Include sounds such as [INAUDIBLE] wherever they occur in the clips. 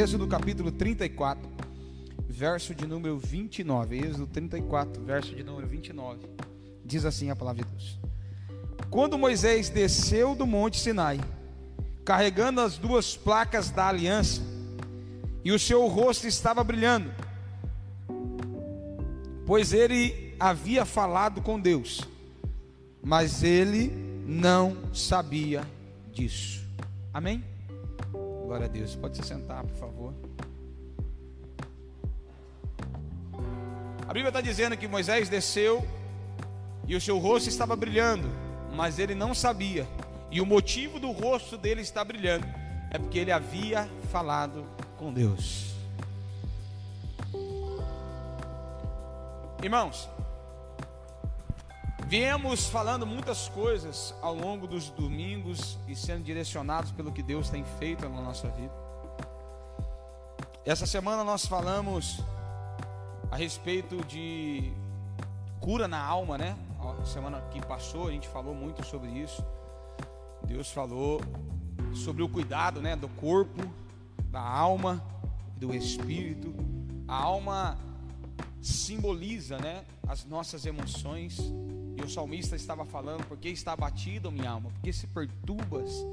Êxodo capítulo 34, verso de número 29. Êxodo 34, verso de número 29. Diz assim a palavra de Deus: Quando Moisés desceu do monte Sinai, carregando as duas placas da aliança, e o seu rosto estava brilhando, pois ele havia falado com Deus, mas ele não sabia disso. Amém? Glória a Deus. Pode se sentar, por favor. A Bíblia está dizendo que Moisés desceu e o seu rosto estava brilhando, mas ele não sabia. E o motivo do rosto dele estar brilhando é porque ele havia falado com Deus. Irmãos, viemos falando muitas coisas ao longo dos domingos e sendo direcionados pelo que Deus tem feito na nossa vida. Essa semana nós falamos a respeito de cura na alma, né? A semana que passou a gente falou muito sobre isso. Deus falou sobre o cuidado, né, do corpo, da alma, do espírito. A alma simboliza, né, as nossas emoções. E o salmista estava falando, porque está abatida minha alma, porque se perturbas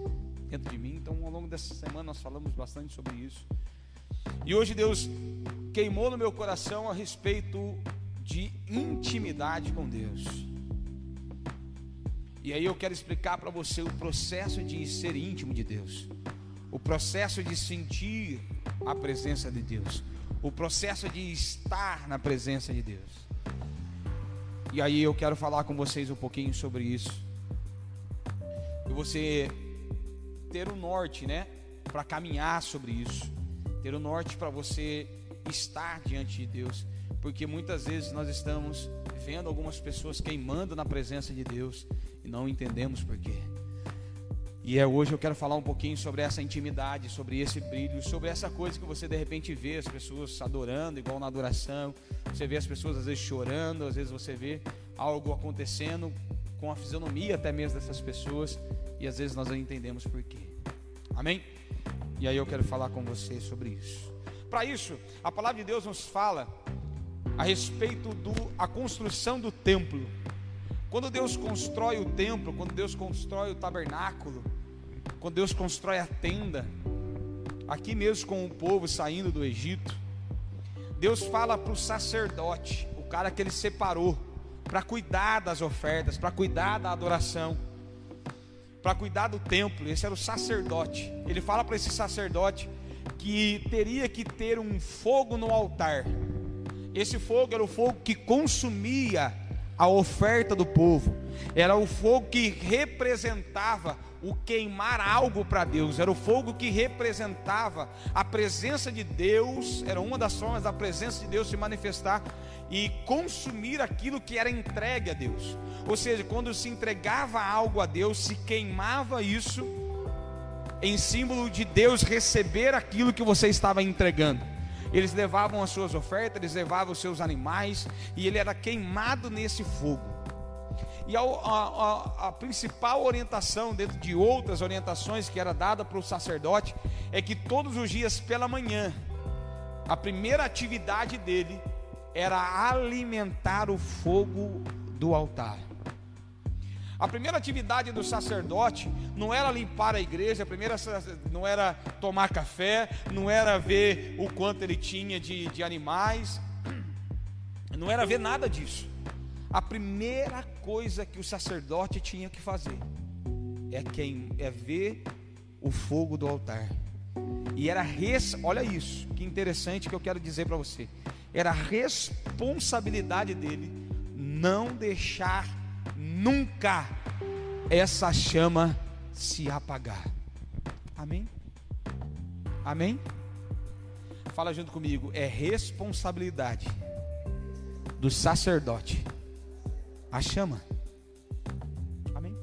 dentro de mim. Então, ao longo dessa semana nós falamos bastante sobre isso. E hoje Deus queimou no meu coração a respeito de intimidade com Deus. E aí eu quero explicar para você o processo de ser íntimo de Deus, o processo de sentir a presença de Deus, o processo de estar na presença de Deus. E aí eu quero falar com vocês um pouquinho sobre isso. E você ter o norte, né, para caminhar sobre isso, ter o norte para você estar diante de Deus, porque muitas vezes nós estamos vendo algumas pessoas queimando na presença de Deus e não entendemos porquê. E é hoje eu quero falar um pouquinho sobre essa intimidade, sobre esse brilho, sobre essa coisa que você de repente vê as pessoas adorando, igual na adoração. Você vê as pessoas às vezes chorando, às vezes você vê algo acontecendo com a fisionomia até mesmo dessas pessoas e às vezes nós não entendemos porquê. Amém? E aí eu quero falar com você sobre isso. Para isso, a palavra de Deus nos fala a respeito da construção do templo. Quando Deus constrói o templo, quando Deus constrói o tabernáculo, quando Deus constrói a tenda, aqui mesmo com o povo saindo do Egito, Deus fala para o sacerdote, o cara que ele separou, para cuidar das ofertas, para cuidar da adoração, para cuidar do templo. Esse era o sacerdote. Ele fala para esse sacerdote que teria que ter um fogo no altar. Esse fogo era o fogo que consumia a oferta do povo, era o fogo que representava o queimar algo para Deus, era o fogo que representava a presença de Deus, era uma das formas da presença de Deus se manifestar e consumir aquilo que era entregue a Deus. Ou seja, quando se entregava algo a Deus, se queimava isso em símbolo de Deus receber aquilo que você estava entregando. Eles levavam as suas ofertas, eles levavam os seus animais, e ele era queimado nesse fogo. E a, a, a, principal orientação, dentro de outras orientações que era dada para o sacerdote, é que todos os dias pela manhã, a primeira atividade dele era alimentar o fogo do altar. A primeira atividade do sacerdote não era limpar a igreja, a primeira não era tomar café, não era ver o quanto ele tinha de, de animais, não era ver nada disso. A primeira coisa que o sacerdote tinha que fazer é quem é ver o fogo do altar. E era res, olha isso, que interessante que eu quero dizer para você. Era responsabilidade dele não deixar nunca essa chama se apagar. Amém? Amém? Fala junto comigo, é responsabilidade do sacerdote a chama. Amém?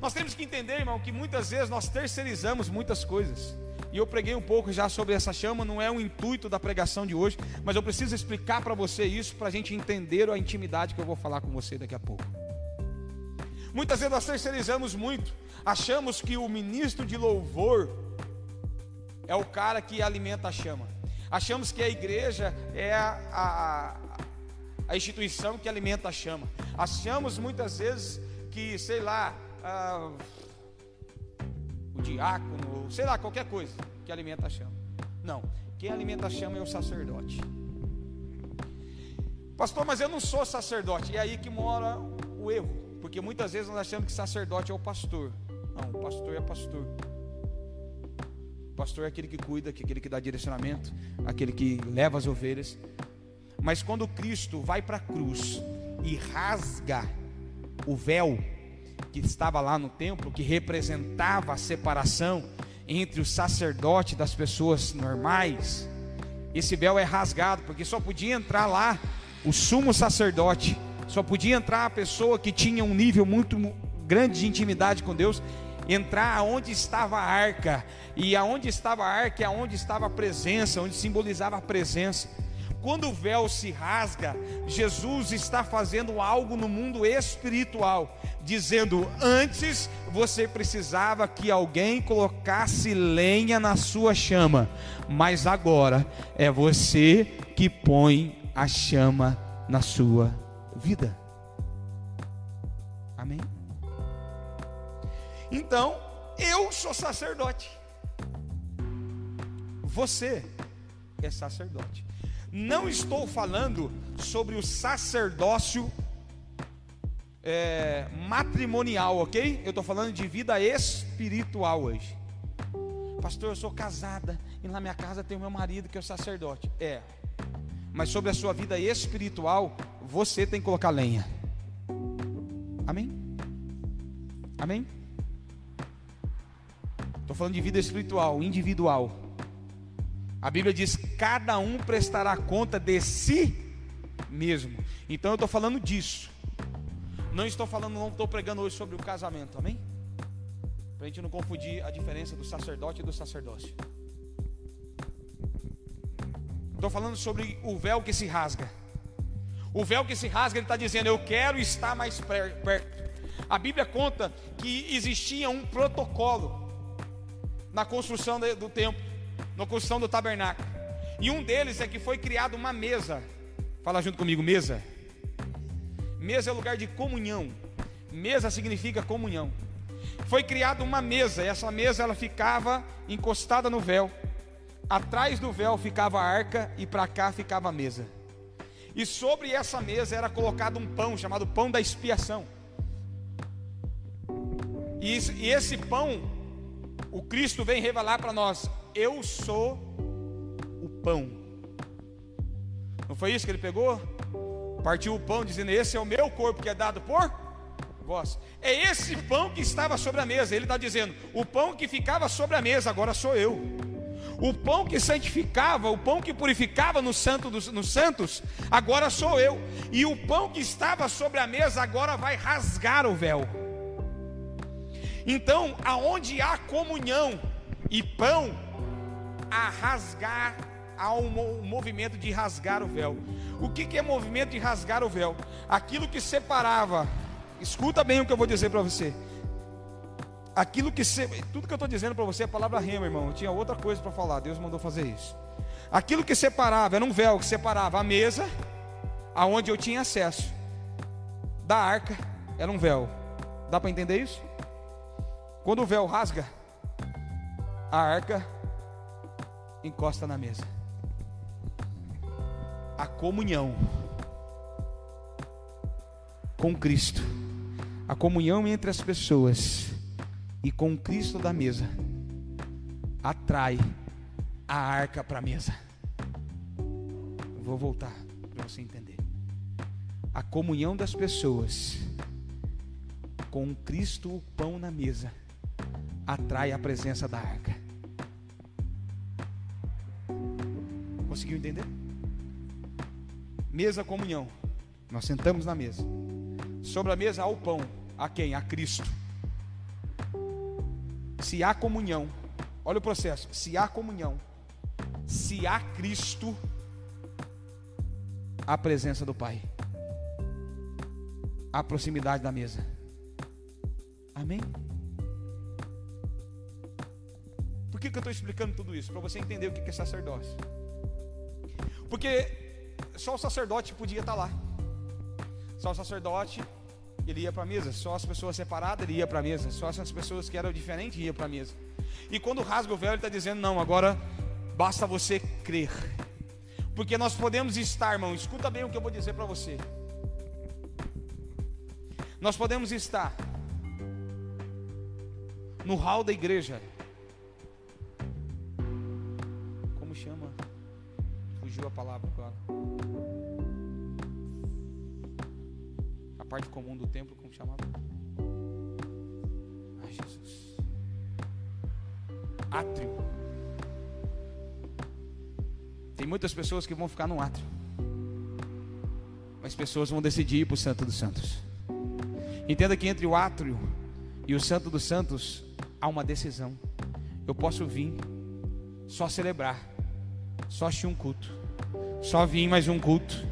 Nós temos que entender, irmão, que muitas vezes nós terceirizamos muitas coisas. E eu preguei um pouco já sobre essa chama, não é o intuito da pregação de hoje, mas eu preciso explicar para você isso para a gente entender a intimidade que eu vou falar com você daqui a pouco. Muitas vezes nós terceirizamos muito, achamos que o ministro de louvor é o cara que alimenta a chama. Achamos que a igreja é a, a, a instituição que alimenta a chama. Achamos muitas vezes que, sei lá, ah, o diácono, sei lá, qualquer coisa que alimenta a chama. Não, quem alimenta a chama é o sacerdote. Pastor, mas eu não sou sacerdote. E é aí que mora o erro. Porque muitas vezes nós achamos que sacerdote é o pastor. Não, o pastor é pastor. O pastor é aquele que cuida, aquele que dá direcionamento, aquele que leva as ovelhas. Mas quando Cristo vai para a cruz e rasga o véu que estava lá no templo, que representava a separação entre o sacerdote das pessoas normais, esse véu é rasgado, porque só podia entrar lá o sumo sacerdote, só podia entrar a pessoa que tinha um nível muito grande de intimidade com Deus, entrar aonde estava a arca, e aonde estava a arca é aonde estava a presença, onde simbolizava a presença. Quando o véu se rasga, Jesus está fazendo algo no mundo espiritual, dizendo: antes você precisava que alguém colocasse lenha na sua chama, mas agora é você que põe a chama na sua vida. Amém? Então, eu sou sacerdote. Você é sacerdote. Não estou falando sobre o sacerdócio é, matrimonial, ok? Eu estou falando de vida espiritual hoje. Pastor, eu sou casada e na minha casa tem o meu marido que é o sacerdote. É, mas sobre a sua vida espiritual, você tem que colocar lenha. Amém? Amém? Estou falando de vida espiritual, individual. A Bíblia diz: cada um prestará conta de si mesmo. Então eu estou falando disso. Não estou falando, não estou pregando hoje sobre o casamento, amém? Para a gente não confundir a diferença do sacerdote e do sacerdócio. Estou falando sobre o véu que se rasga. O véu que se rasga, ele está dizendo: Eu quero estar mais perto. A Bíblia conta que existia um protocolo na construção do templo, na construção do tabernáculo. E um deles é que foi criada uma mesa. Fala junto comigo, mesa. Mesa é lugar de comunhão. Mesa significa comunhão. Foi criada uma mesa, e essa mesa ela ficava encostada no véu. Atrás do véu ficava a arca e para cá ficava a mesa. E sobre essa mesa era colocado um pão chamado pão da expiação. E, esse pão, o Cristo vem revelar para nós: eu sou o pão. Não foi isso que ele pegou? Partiu o pão dizendo: Esse é o meu corpo que é dado por vós. É esse pão que estava sobre a mesa. Ele está dizendo: O pão que ficava sobre a mesa agora sou eu. O pão que santificava, o pão que purificava no santo dos nos santos, agora sou eu. E o pão que estava sobre a mesa agora vai rasgar o véu. Então, aonde há comunhão e pão, a rasgar, há um movimento de rasgar o véu. O que, que é movimento de rasgar o véu? Aquilo que separava, escuta bem o que eu vou dizer para você aquilo que se, tudo que eu estou dizendo para você é palavra rema, irmão. Eu tinha outra coisa para falar. Deus mandou fazer isso. Aquilo que separava era um véu que separava a mesa, aonde eu tinha acesso, da arca era um véu. Dá para entender isso? Quando o véu rasga, a arca encosta na mesa. A comunhão com Cristo, a comunhão entre as pessoas e com Cristo da mesa, atrai a arca para a mesa. vou voltar para você entender. A comunhão das pessoas com Cristo o pão na mesa atrai a presença da arca. Conseguiu entender? Mesa comunhão. Nós sentamos na mesa. Sobre a mesa há o pão. A quem? A Cristo. Se há comunhão, olha o processo. Se há comunhão, se há Cristo, a presença do Pai, a proximidade da mesa. Amém? Por que, que eu estou explicando tudo isso? Para você entender o que é sacerdócio. Porque só o sacerdote podia estar lá. Só o sacerdote ele ia para a mesa. Só as pessoas separadas ele ia para a mesa. Só as pessoas que eram diferentes iam para a mesa. E quando rasga o véu, ele está dizendo: não, agora basta você crer. Porque nós podemos estar, irmão, escuta bem o que eu vou dizer para você. Nós podemos estar no hall da igreja. Pessoas que vão ficar no átrio. Mas pessoas vão decidir ir para o Santo dos Santos. Entenda que entre o átrio e o Santo dos Santos há uma decisão. Eu posso vir só celebrar, só assistir um culto, só vir mais um culto,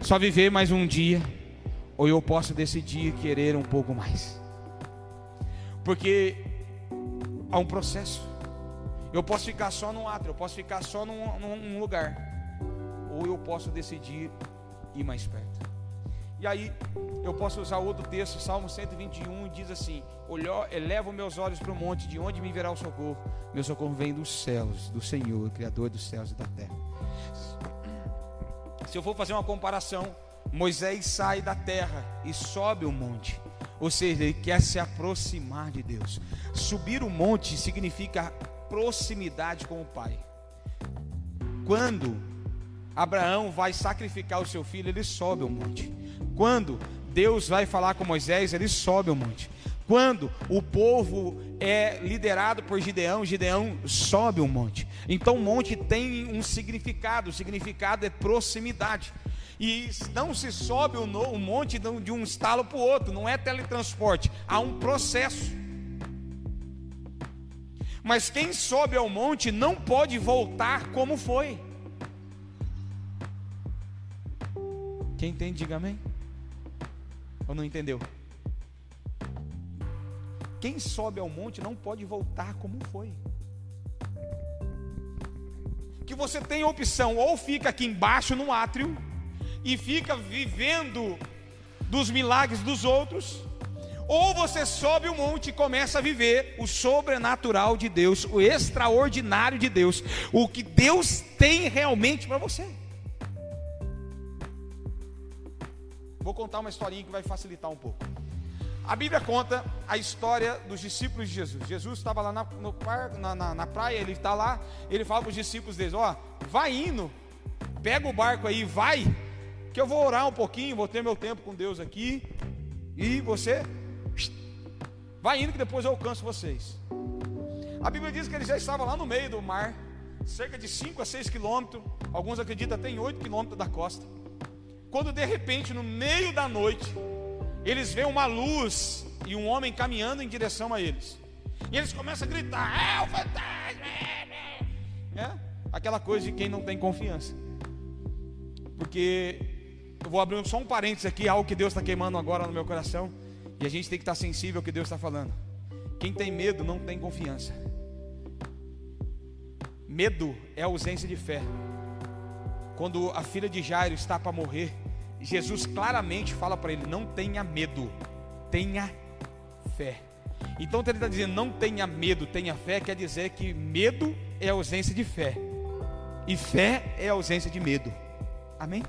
só viver mais um dia, ou eu posso decidir querer um pouco mais. Porque há um processo. Eu posso ficar só num átrio, eu posso ficar só num, num lugar, ou eu posso decidir ir mais perto. E aí, eu posso usar outro texto, Salmo 121, diz assim: Elevo meus olhos para o monte, de onde me virá o socorro? Meu socorro vem dos céus, do Senhor, Criador dos céus e da terra. Se eu for fazer uma comparação, Moisés sai da terra e sobe o monte, ou seja, ele quer se aproximar de Deus. Subir o monte significa proximidade com o Pai. Quando Abraão vai sacrificar o seu filho, ele sobe o monte. Quando Deus vai falar com Moisés, ele sobe o monte. Quando o povo é liderado por Gideão, Gideão sobe o monte. Então o monte tem um significado, o significado é proximidade. E não se sobe o monte de um estalo para o outro, não é teletransporte, há um processo. Mas quem sobe ao monte não pode voltar como foi. Quem entende, diga amém. Ou não entendeu? Quem sobe ao monte não pode voltar como foi. Que você tem opção, ou fica aqui embaixo no átrio e fica vivendo dos milagres dos outros, ou você sobe o monte e começa a viver o sobrenatural de Deus, o extraordinário de Deus, o que Deus tem realmente para você. Vou contar uma historinha que vai facilitar um pouco. A Bíblia conta a história dos discípulos de Jesus. Jesus estava lá na, no, na, na, na praia, ele está lá, ele fala para os discípulos dele: Ó, vai indo, pega o barco aí, vai, que eu vou orar um pouquinho, vou ter meu tempo com Deus aqui, e você vai indo que depois eu alcanço vocês. A Bíblia diz que ele já estava lá no meio do mar, cerca de 5 a 6 quilômetros, alguns acreditam até em 8 quilômetros da costa. Quando de repente, no meio da noite, eles veem uma luz e um homem caminhando em direção a eles. E eles começam a gritar: É o fantasma! É aquela coisa de quem não tem confiança. Porque eu vou abrir só um parênteses aqui, algo que Deus está queimando agora no meu coração. E a gente tem que estar sensível ao que Deus está falando. Quem tem medo não tem confiança. Medo é ausência de fé. Quando a filha de Jairo está para morrer, Jesus claramente fala para ele: não tenha medo, tenha fé. Então ele está dizendo: não tenha medo, tenha fé, quer dizer que medo é ausência de fé, e fé é ausência de medo. Amém?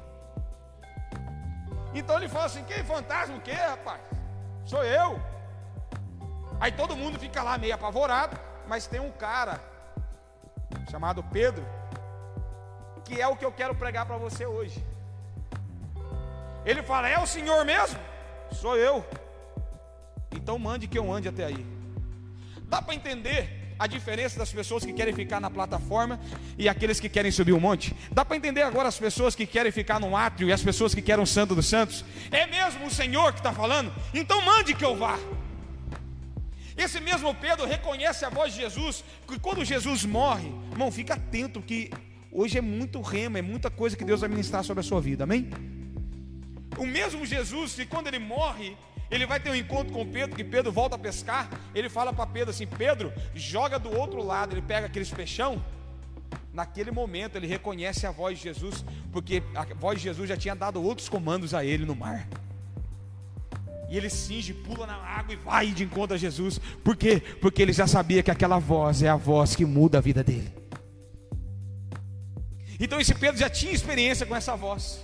Então ele fala assim: quem fantasma o quê, rapaz? Sou eu. Aí todo mundo fica lá meio apavorado, mas tem um cara chamado Pedro, que é o que eu quero pregar para você hoje. Ele fala: É o Senhor mesmo? Sou eu. Então mande que eu ande até aí. Dá para entender a diferença das pessoas que querem ficar na plataforma e aqueles que querem subir o monte? Dá para entender agora as pessoas que querem ficar no átrio e as pessoas que querem o Santo dos Santos? É mesmo o Senhor que está falando? Então mande que eu vá. Esse mesmo Pedro reconhece a voz de Jesus, que quando Jesus morre, irmão, fica atento que hoje é muito rema, é muita coisa que Deus vai ministrar sobre a sua vida, amém? O mesmo Jesus, que quando ele morre, Ele vai ter um encontro com Pedro, que Pedro volta a pescar. Ele fala para Pedro assim: Pedro, joga do outro lado. Ele pega aqueles peixão. Naquele momento ele reconhece a voz de Jesus, porque a voz de Jesus já tinha dado outros comandos a ele no mar. E ele cinge, pula na água e vai de encontro a Jesus. Por quê? Porque ele já sabia que aquela voz é a voz que muda a vida dele. Então esse Pedro já tinha experiência com essa voz.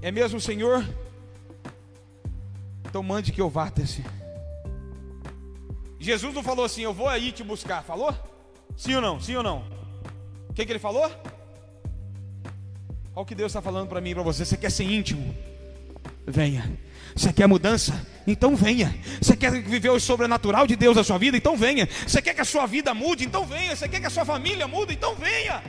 É mesmo, Senhor? Então mande que eu vá até si. Jesus não falou assim, eu vou aí te buscar, falou? Sim ou não? Sim ou não? O que, que ele falou? Olha o que Deus está falando para mim e para você. Você quer ser íntimo? Venha. Você quer mudança? Então venha. Você quer viver o sobrenatural de Deus na sua vida? Então venha. Você quer que a sua vida mude? Então venha. Você quer que a sua família mude? Então venha.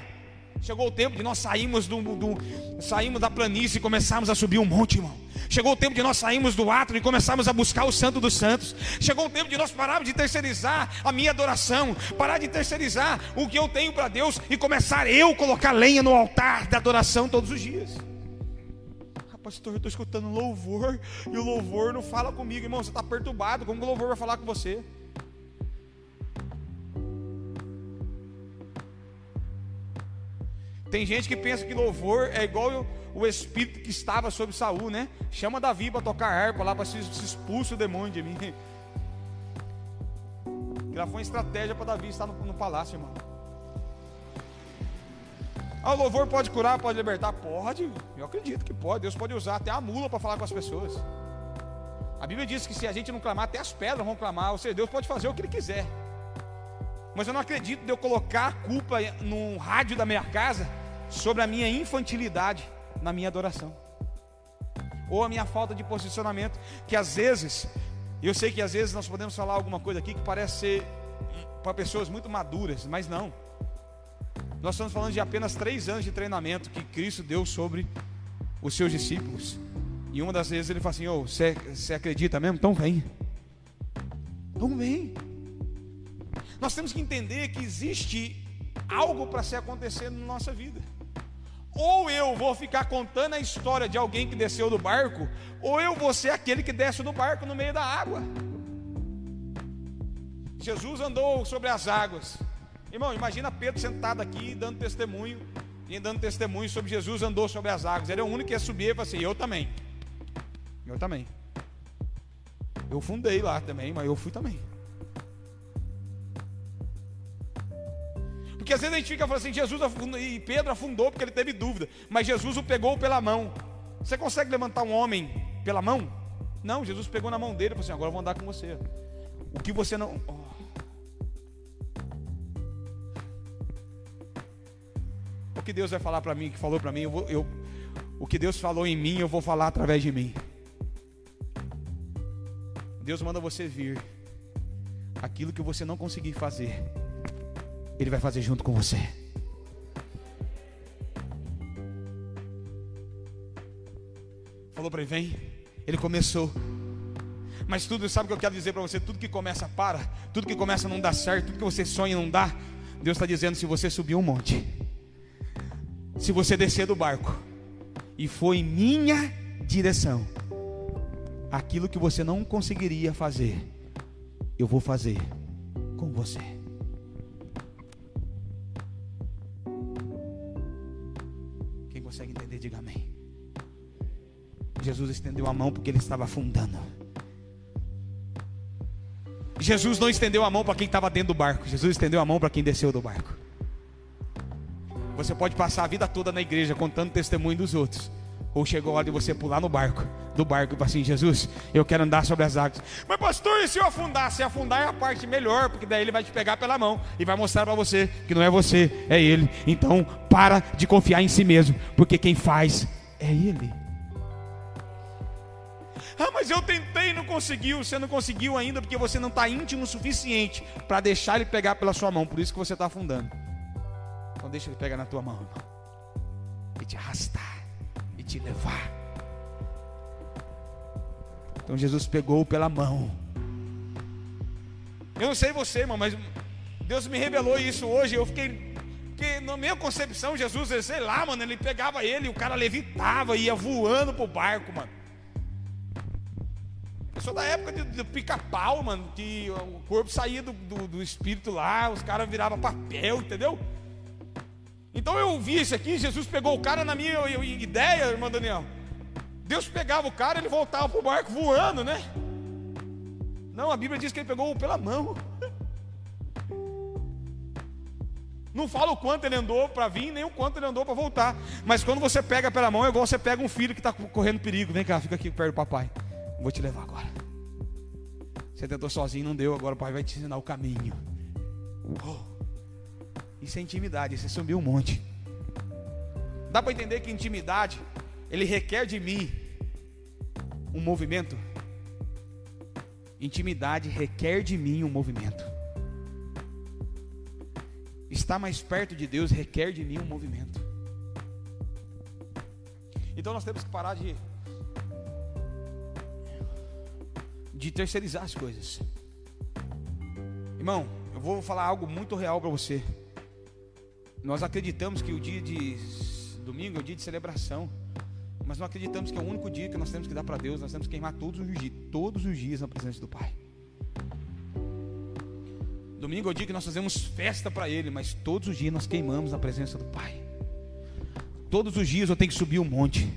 Chegou o tempo de nós sairmos do, do, saímos da planície e começarmos a subir um monte, irmão. Chegou o tempo de nós sairmos do átrio e começarmos a buscar o Santo dos Santos. Chegou o tempo de nós pararmos de terceirizar a minha adoração, parar de terceirizar o que eu tenho para Deus e começar eu colocar lenha no altar da adoração todos os dias. Pastor, eu estou escutando louvor e o louvor não fala comigo, irmão. Você está perturbado. Como o louvor vai falar com você? Tem gente que pensa que louvor é igual o, espírito que estava sobre Saul, né? Chama Davi para tocar harpa lá para se, se expulse o demônio de mim. [LAUGHS] Lá foi uma estratégia para Davi estar no, no palácio, irmão. Ah, o louvor pode curar, pode libertar? Pode, eu acredito que pode. Deus pode usar até a mula para falar com as pessoas. A Bíblia diz que se a gente não clamar, até as pedras vão clamar. Ou seja, Deus pode fazer o que Ele quiser. Mas eu não acredito de eu colocar a culpa no rádio da minha casa sobre a minha infantilidade na minha adoração. Ou a minha falta de posicionamento, que às vezes, eu sei que às vezes nós podemos falar alguma coisa aqui que parece ser para pessoas muito maduras, mas não. Nós estamos falando de apenas três anos de treinamento que Cristo deu sobre os seus discípulos. E uma das vezes ele fala assim: oh, você, acredita mesmo? Então vem. Então vem. Nós temos que entender que existe algo para se acontecer na nossa vida. Ou eu vou ficar contando a história de alguém que desceu do barco, ou eu vou ser aquele que desce do barco no meio da água. Jesus andou sobre as águas. Irmão, imagina Pedro sentado aqui dando testemunho, e dando testemunho sobre Jesus andou sobre as águas. Ele é o único que ia subir e falou assim: Eu também. Eu também. Eu fundei lá também, mas eu fui também. Porque às vezes a gente fica falando assim, Jesus afundou, e Pedro afundou porque ele teve dúvida, mas Jesus o pegou pela mão. Você consegue levantar um homem pela mão? Não, Jesus pegou na mão dele e falou assim: agora eu vou andar com você. O que você não. O que Deus vai falar para mim, que falou para mim, eu, vou, eu, o que Deus falou em mim, eu vou falar através de mim. Deus manda você vir. Aquilo que você não conseguir fazer, ele vai fazer junto com você. Falou para ele: vem. Ele começou. Mas tudo, sabe o que eu quero dizer para você? Tudo que começa para, tudo que começa não dá certo, tudo que você sonha não dá. Deus está dizendo: se você subir um monte, se você descer do barco e for em minha direção, aquilo que você não conseguiria fazer, eu vou fazer com você. Jesus estendeu a mão porque ele estava afundando. Jesus não estendeu a mão para quem estava dentro do barco, Jesus estendeu a mão para quem desceu do barco. Você pode passar a vida toda na igreja contando testemunho dos outros, ou chegou a hora de você pular no barco, do barco e falar assim: Jesus, eu quero andar sobre as águas. Mas, pastor, e se eu afundar? Se afundar é a parte melhor, porque daí ele vai te pegar pela mão e vai mostrar para você que não é você, é ele. Então, para de confiar em si mesmo, porque quem faz é ele. Ah, mas eu tentei e não conseguiu. Você não conseguiu ainda porque você não está íntimo o suficiente para deixar ele pegar pela sua mão. Por isso que você está afundando. Então deixa ele pegar na tua mão, irmão. E te arrastar. E te levar. Então Jesus pegou pela mão. Eu não sei você, irmão, mas Deus me revelou isso hoje. Eu fiquei Porque na minha concepção, Jesus, sei lá, mano, ele pegava ele, o cara levitava, ia voando pro barco, mano. Eu sou da época do, pica-pau, mano, que o corpo saía do, do, do espírito lá, os caras viravam papel, entendeu? Então eu vi isso aqui, Jesus pegou o cara na minha ideia, irmão Daniel. Deus pegava o cara, ele voltava pro barco voando, né? Não, a Bíblia diz que ele pegou pela mão. Não fala o quanto ele andou para vir, nem o quanto ele andou para voltar. Mas quando você pega pela mão, é igual você pega um filho que está correndo perigo. Vem cá, fica aqui perto do papai. Vou te levar agora. Você tentou sozinho, não deu. Agora o pai vai te ensinar o caminho. Oh. Isso é intimidade. Isso é subir um monte. Dá para entender que intimidade ele requer de mim um movimento. Intimidade requer de mim um movimento. Estar mais perto de Deus requer de mim um movimento. Então nós temos que parar de de terceirizar as coisas. Irmão, eu vou falar algo muito real para você. Nós acreditamos que o dia de domingo é o dia de celebração, mas não acreditamos que é o único dia que nós temos que dar para Deus. Nós temos que queimar todos os dias, todos os dias na presença do Pai. Domingo é o dia que nós fazemos festa para Ele, mas todos os dias nós queimamos na presença do Pai. Todos os dias eu tenho que subir um monte.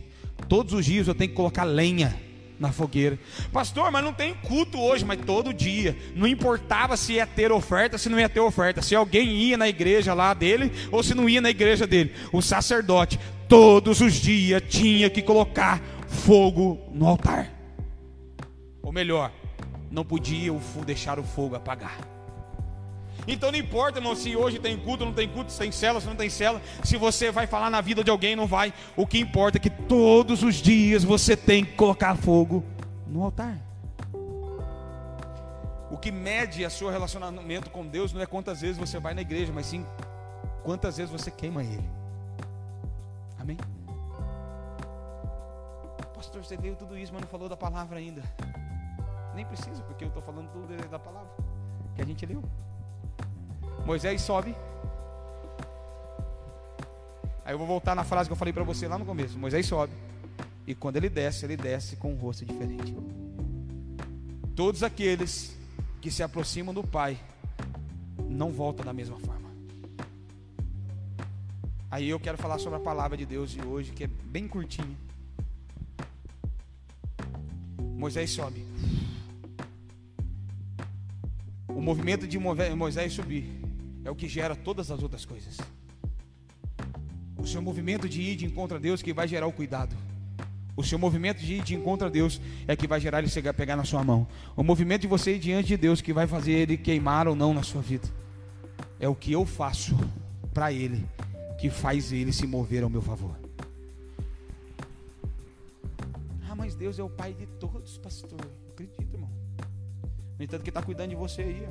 Todos os dias eu tenho que colocar lenha na fogueira. Pastor, mas não tem culto hoje, mas todo dia. Não importava se ia ter oferta, se não ia ter oferta, se alguém ia na igreja lá dele ou se não ia na igreja dele. O sacerdote todos os dias tinha que colocar fogo no altar. Ou melhor, não podia deixar o fogo apagar. Então não importa, irmão, se hoje tem culto, não tem culto, se tem cela, se não tem cela, se você vai falar na vida de alguém, não vai. O que importa é que todos os dias você tem que colocar fogo no altar. O que mede o seu relacionamento com Deus não é quantas vezes você vai na igreja, mas sim quantas vezes você queima Ele. Amém? Pastor, você leu tudo isso, mas não falou da palavra ainda. Nem precisa, porque eu estou falando tudo da palavra que a gente leu. Moisés sobe. Aí eu vou voltar na frase que eu falei para você lá no começo. Moisés sobe. E quando ele desce, ele desce com um rosto diferente. Todos aqueles que se aproximam do Pai não voltam da mesma forma. Aí eu quero falar sobre a palavra de Deus de hoje, que é bem curtinha. Moisés sobe. O movimento de Moisés subir é o que gera todas as outras coisas. O seu movimento de ir de encontro a Deus que vai gerar o cuidado. O seu movimento de ir de encontro a Deus é que vai gerar ele chegar, pegar na sua mão. O movimento de você ir diante de Deus que vai fazer ele queimar ou não na sua vida. É o que eu faço para ele que faz ele se mover ao meu favor. Ah, mas Deus é o Pai de todos, pastor. Acredito, irmão. No entanto, que está cuidando de você aí.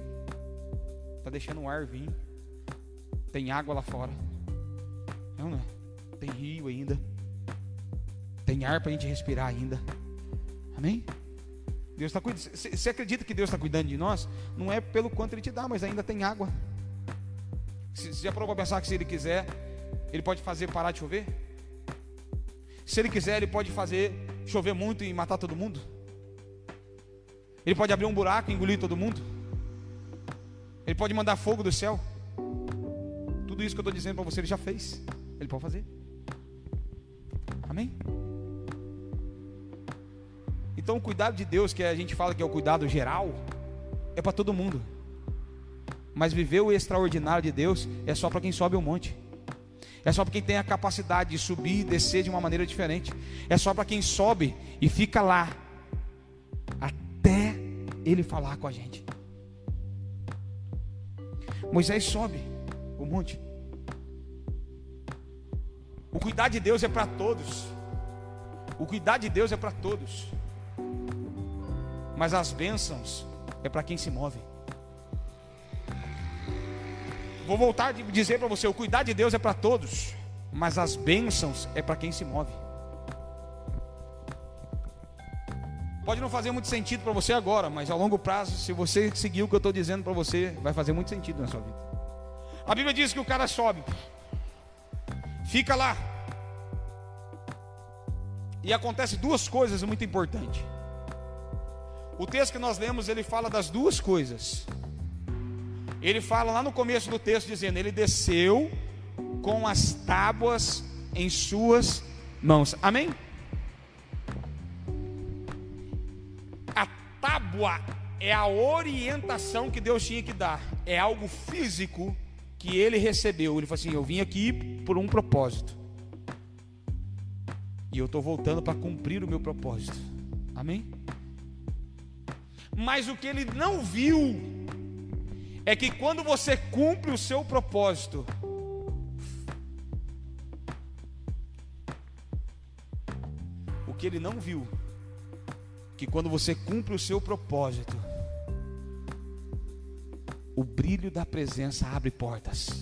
Está deixando o ar vir. Tem água lá fora. Não, não. Tem rio ainda. Tem ar para a gente respirar ainda. Amém? Deus está cuidando. Você acredita que Deus está cuidando de nós? Não é pelo quanto Ele te dá, mas ainda tem água. Você já provou para pensar que se Ele quiser, Ele pode fazer parar de chover? Se Ele quiser, Ele pode fazer chover muito e matar todo mundo? Ele pode abrir um buraco e engolir todo mundo? Ele pode mandar fogo do céu? Tudo isso que eu estou dizendo para você, Ele já fez. Ele pode fazer. Amém? Então, o cuidado de Deus, que a gente fala que é o cuidado geral, é para todo mundo. Mas viver o extraordinário de Deus é só para quem sobe o monte. É só para quem tem a capacidade de subir e descer de uma maneira diferente. É só para quem sobe e fica lá até Ele falar com a gente. Moisés sobe o monte. O cuidar de Deus é para todos. O cuidar de Deus é para todos. Mas as bênçãos é para quem se move. Vou voltar a dizer para você: o cuidar de Deus é para todos, mas as bênçãos é para quem se move. Pode não fazer muito sentido para você agora, mas ao longo prazo, se você seguir o que eu estou dizendo para você, vai fazer muito sentido na sua vida. A Bíblia diz que o cara sobe. Fica lá. E acontece duas coisas muito importantes. O texto que nós lemos, ele fala das duas coisas. Ele fala lá no começo do texto dizendo: Ele desceu com as tábuas em suas mãos. Amém? Tábua é a orientação que Deus tinha que dar. É algo físico que ele recebeu. Ele falou assim: Eu vim aqui por um propósito. E eu estou voltando para cumprir o meu propósito. Amém? Mas o que ele não viu é que quando você cumpre o seu propósito, o que ele não viu, que quando você cumpre o seu propósito, o brilho da presença abre portas.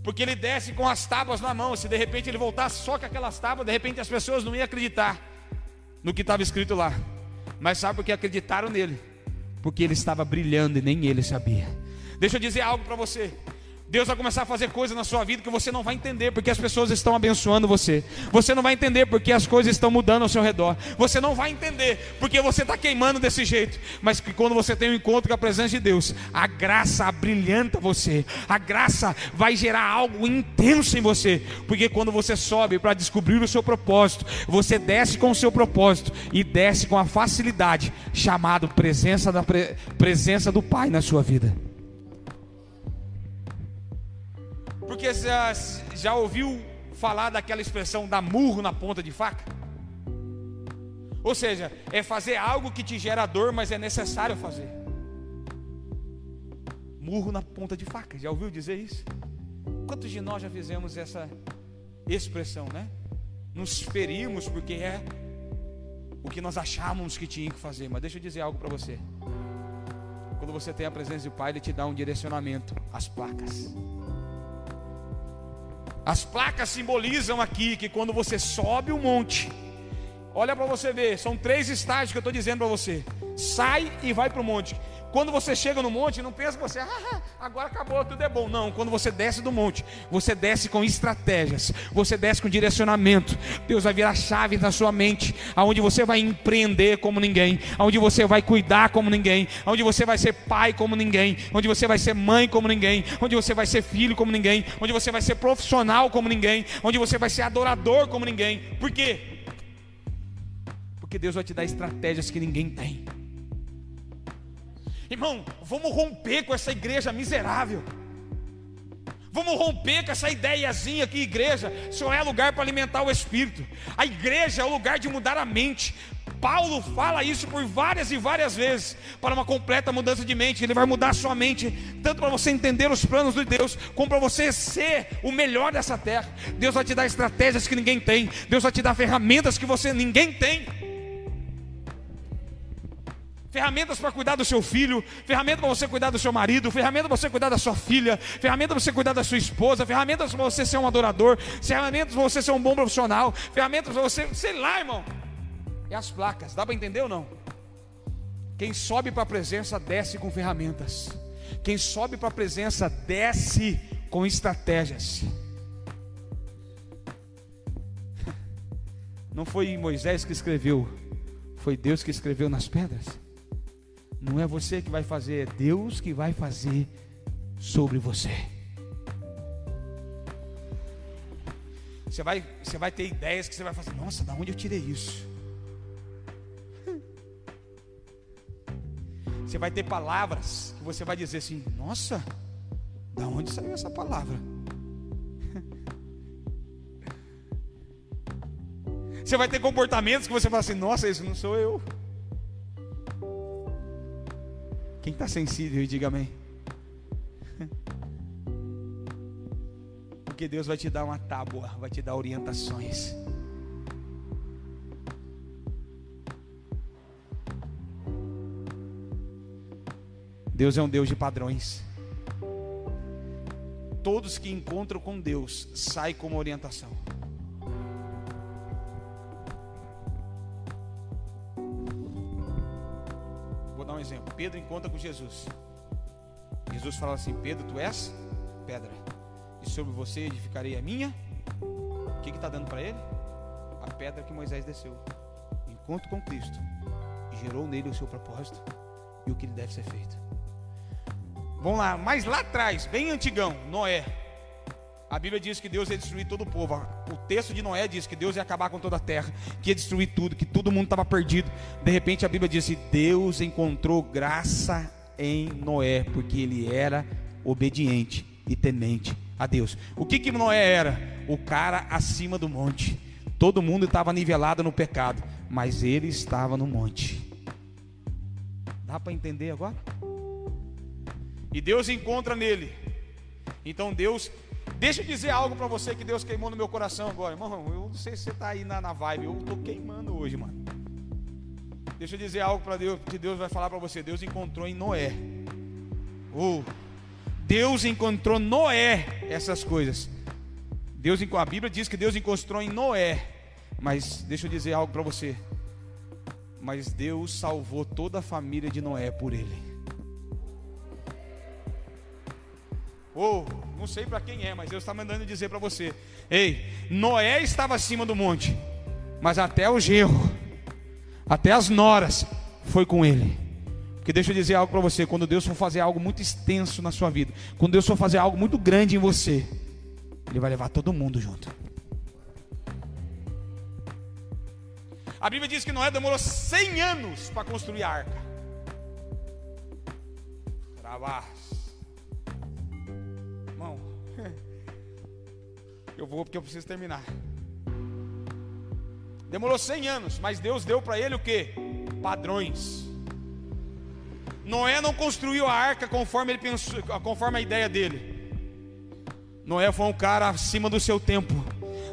Porque ele desce com as tábuas na mão. Se de repente ele voltasse só com aquelas tábuas, de repente as pessoas não iam acreditar no que estava escrito lá. Mas sabe por que acreditaram nele? Porque ele estava brilhando e nem ele sabia. Deixa eu dizer algo para você. Deus vai começar a fazer coisas na sua vida que você não vai entender porque as pessoas estão abençoando você. Você não vai entender porque as coisas estão mudando ao seu redor. Você não vai entender porque você está queimando desse jeito. Mas que quando você tem um encontro com a presença de Deus, a graça abrilhanta você. A graça vai gerar algo intenso em você. Porque quando você sobe para descobrir o seu propósito, você desce com o seu propósito e desce com a facilidade chamado presença da pre... presença do Pai na sua vida. Porque já, já ouviu falar daquela expressão dar murro na ponta de faca? Ou seja, é fazer algo que te gera dor, mas é necessário fazer. Murro na ponta de faca, já ouviu dizer isso? Quantos de nós já fizemos essa expressão, né? Nos ferimos porque é o que nós achávamos que tinha que fazer. Mas deixa eu dizer algo para você. Quando você tem a presença do Pai, Ele te dá um direcionamento, as placas. As placas simbolizam aqui que quando você sobe o monte, olha para você ver, são três estágios que eu estou dizendo para você: sai e vai para o monte. Quando você chega no monte, não pensa que você, ah, agora acabou, tudo é bom. Não, quando você desce do monte, você desce com estratégias, você desce com direcionamento. Deus vai virar chave na sua mente, aonde você vai empreender como ninguém, aonde você vai cuidar como ninguém, aonde você vai ser pai como ninguém, onde você vai ser mãe como ninguém, onde você vai ser filho como ninguém, onde você vai ser profissional como ninguém, onde você vai ser adorador como ninguém. Por quê? Porque Deus vai te dar estratégias que ninguém tem. Irmão, vamos romper com essa igreja miserável. Vamos romper com essa ideiazinha que igreja só é lugar para alimentar o espírito. A igreja é o lugar de mudar a mente. Paulo fala isso por várias e várias vezes para uma completa mudança de mente. Ele vai mudar a sua mente, tanto para você entender os planos de Deus, como para você ser o melhor dessa terra. Deus vai te dar estratégias que ninguém tem. Deus vai te dar ferramentas que você ninguém tem ferramentas para cuidar do seu filho, ferramenta para você cuidar do seu marido, ferramenta para você cuidar da sua filha, ferramenta para você cuidar da sua esposa, ferramentas para você ser um adorador, ferramentas para você ser um bom profissional, ferramentas para você, sei lá, irmão. É as placas, dá para entender ou não? Quem sobe para a presença desce com ferramentas. Quem sobe para a presença desce com estratégias. [LAUGHS] Não foi Moisés que escreveu, foi Deus que escreveu nas pedras. Não é você que vai fazer, é Deus que vai fazer sobre você. Você vai, você vai ter ideias que você vai fazer, nossa, da onde eu tirei isso? [LAUGHS] Você vai ter palavras que você vai dizer assim, nossa, da onde saiu essa palavra? [LAUGHS] Você vai ter comportamentos que você fala assim, nossa, isso não sou eu. Quem está sensível, diga amém. Porque Deus vai te dar uma tábua, vai te dar orientações. Deus é um Deus de padrões. Todos que encontram com Deus saem com uma orientação. Pedro encontra com Jesus. Jesus fala assim: Pedro, tu és pedra. e sobre você edificarei a minha. O que está dando para ele? A pedra que Moisés desceu. Encontro com Cristo. Gerou nele o seu propósito e o que lhe deve ser feito. Vamos lá, mas lá atrás, bem antigão, Noé. A Bíblia diz que Deus ia destruir todo o povo. Texto de Noé diz que Deus ia acabar com toda a terra, que ia destruir tudo, que todo mundo estava perdido. De repente a Bíblia diz que Deus encontrou graça em Noé, porque ele era obediente e temente a Deus. O que que Noé era? O cara acima do monte. Todo mundo estava nivelado no pecado, mas ele estava no monte. Dá para entender agora? E Deus encontra nele. Então Deus Deixa eu dizer algo para você que Deus queimou no meu coração agora, irmão. Eu não sei se você está aí na, na vibe, eu estou queimando hoje, mano. Deixa eu dizer algo para Deus, que Deus vai falar para você. Deus encontrou em Noé. Oh, Deus encontrou Noé essas coisas. Deus, a Bíblia diz que Deus encontrou em Noé. Mas deixa eu dizer algo para você. Mas Deus salvou toda a família de Noé por ele. Oh, não sei para quem é, mas Deus está mandando dizer para você: Ei, Noé estava acima do monte, mas até o gerro, até as noras, foi com ele. Porque deixa eu dizer algo para você: quando Deus for fazer algo muito extenso na sua vida, quando Deus for fazer algo muito grande em você, Ele vai levar todo mundo junto. A Bíblia diz que Noé demorou 100 anos para construir a arca. Travar. Eu vou porque eu preciso terminar. Demorou 100 anos, mas Deus deu para ele o que? Padrões. Noé não construiu a arca conforme ele pensou, conforme a ideia dele. Noé foi um cara acima do seu tempo.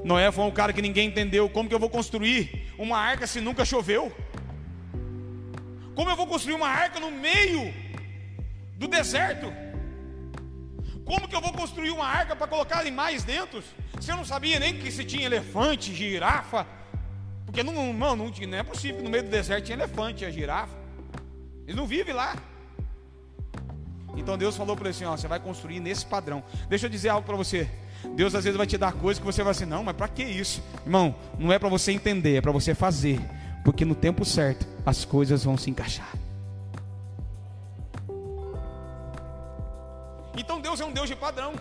Noé foi um cara que ninguém entendeu. Como que eu vou construir uma arca se nunca choveu? Como eu vou construir uma arca no meio do deserto? Como que eu vou construir uma arca para colocar animais dentro? Eu não sabia nem que se tinha elefante, girafa. Porque não, não, não, não é possível que no meio do deserto tinha elefante e a girafa. Eles não vivem lá. Então Deus falou para ele assim: ó, você vai construir nesse padrão. Deixa eu dizer algo para você. Deus às vezes vai te dar coisas que você vai assim, não, mas para que isso? Irmão, não é para você entender, é para você fazer. Porque no tempo certo as coisas vão se encaixar. Então Deus é um Deus de padrão.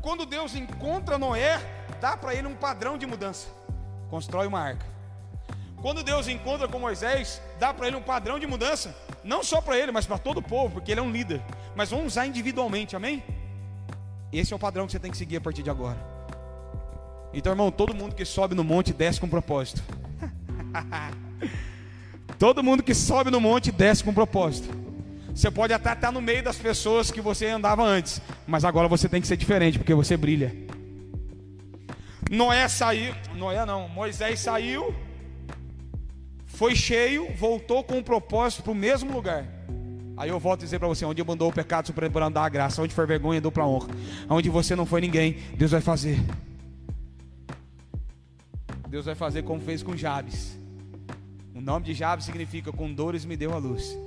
Quando Deus encontra Noé, dá para ele um padrão de mudança. Constrói uma arca. Quando Deus encontra com Moisés, dá para ele um padrão de mudança, não só para ele, mas para todo o povo, porque ele é um líder. Mas vamos usar individualmente, amém? Esse é o padrão que você tem que seguir a partir de agora. Então, irmão, todo mundo que sobe no monte desce com propósito. [LAUGHS] todo mundo que sobe no monte desce com propósito. Você pode até estar no meio das pessoas que você andava antes, mas agora você tem que ser diferente, porque você brilha. Noé saiu, Noé não, Moisés saiu, foi cheio, voltou com um propósito para o mesmo lugar. Aí eu volto a dizer para você: onde mandou o pecado para andar a graça, onde foi vergonha, deu para honra. Onde você não foi ninguém, Deus vai fazer. Deus vai fazer como fez com Jabes. O nome de Jabes significa: com dores me deu a luz.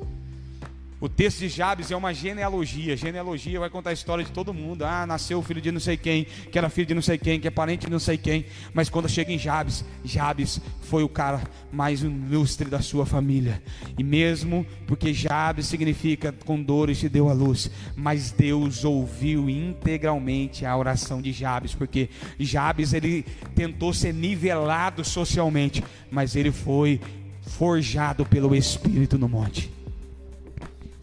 O texto de Jabes é uma genealogia. Genealogia vai contar a história de todo mundo. Ah, nasceu o filho de não sei quem, que era filho de não sei quem, que é parente de não sei quem. Mas quando chega em Jabes, Jabes foi o cara mais ilustre da sua família. E mesmo porque Jabes significa com dores te deu a luz, mas Deus ouviu integralmente a oração de Jabes, porque Jabes ele tentou ser nivelado socialmente, mas ele foi forjado pelo Espírito no monte.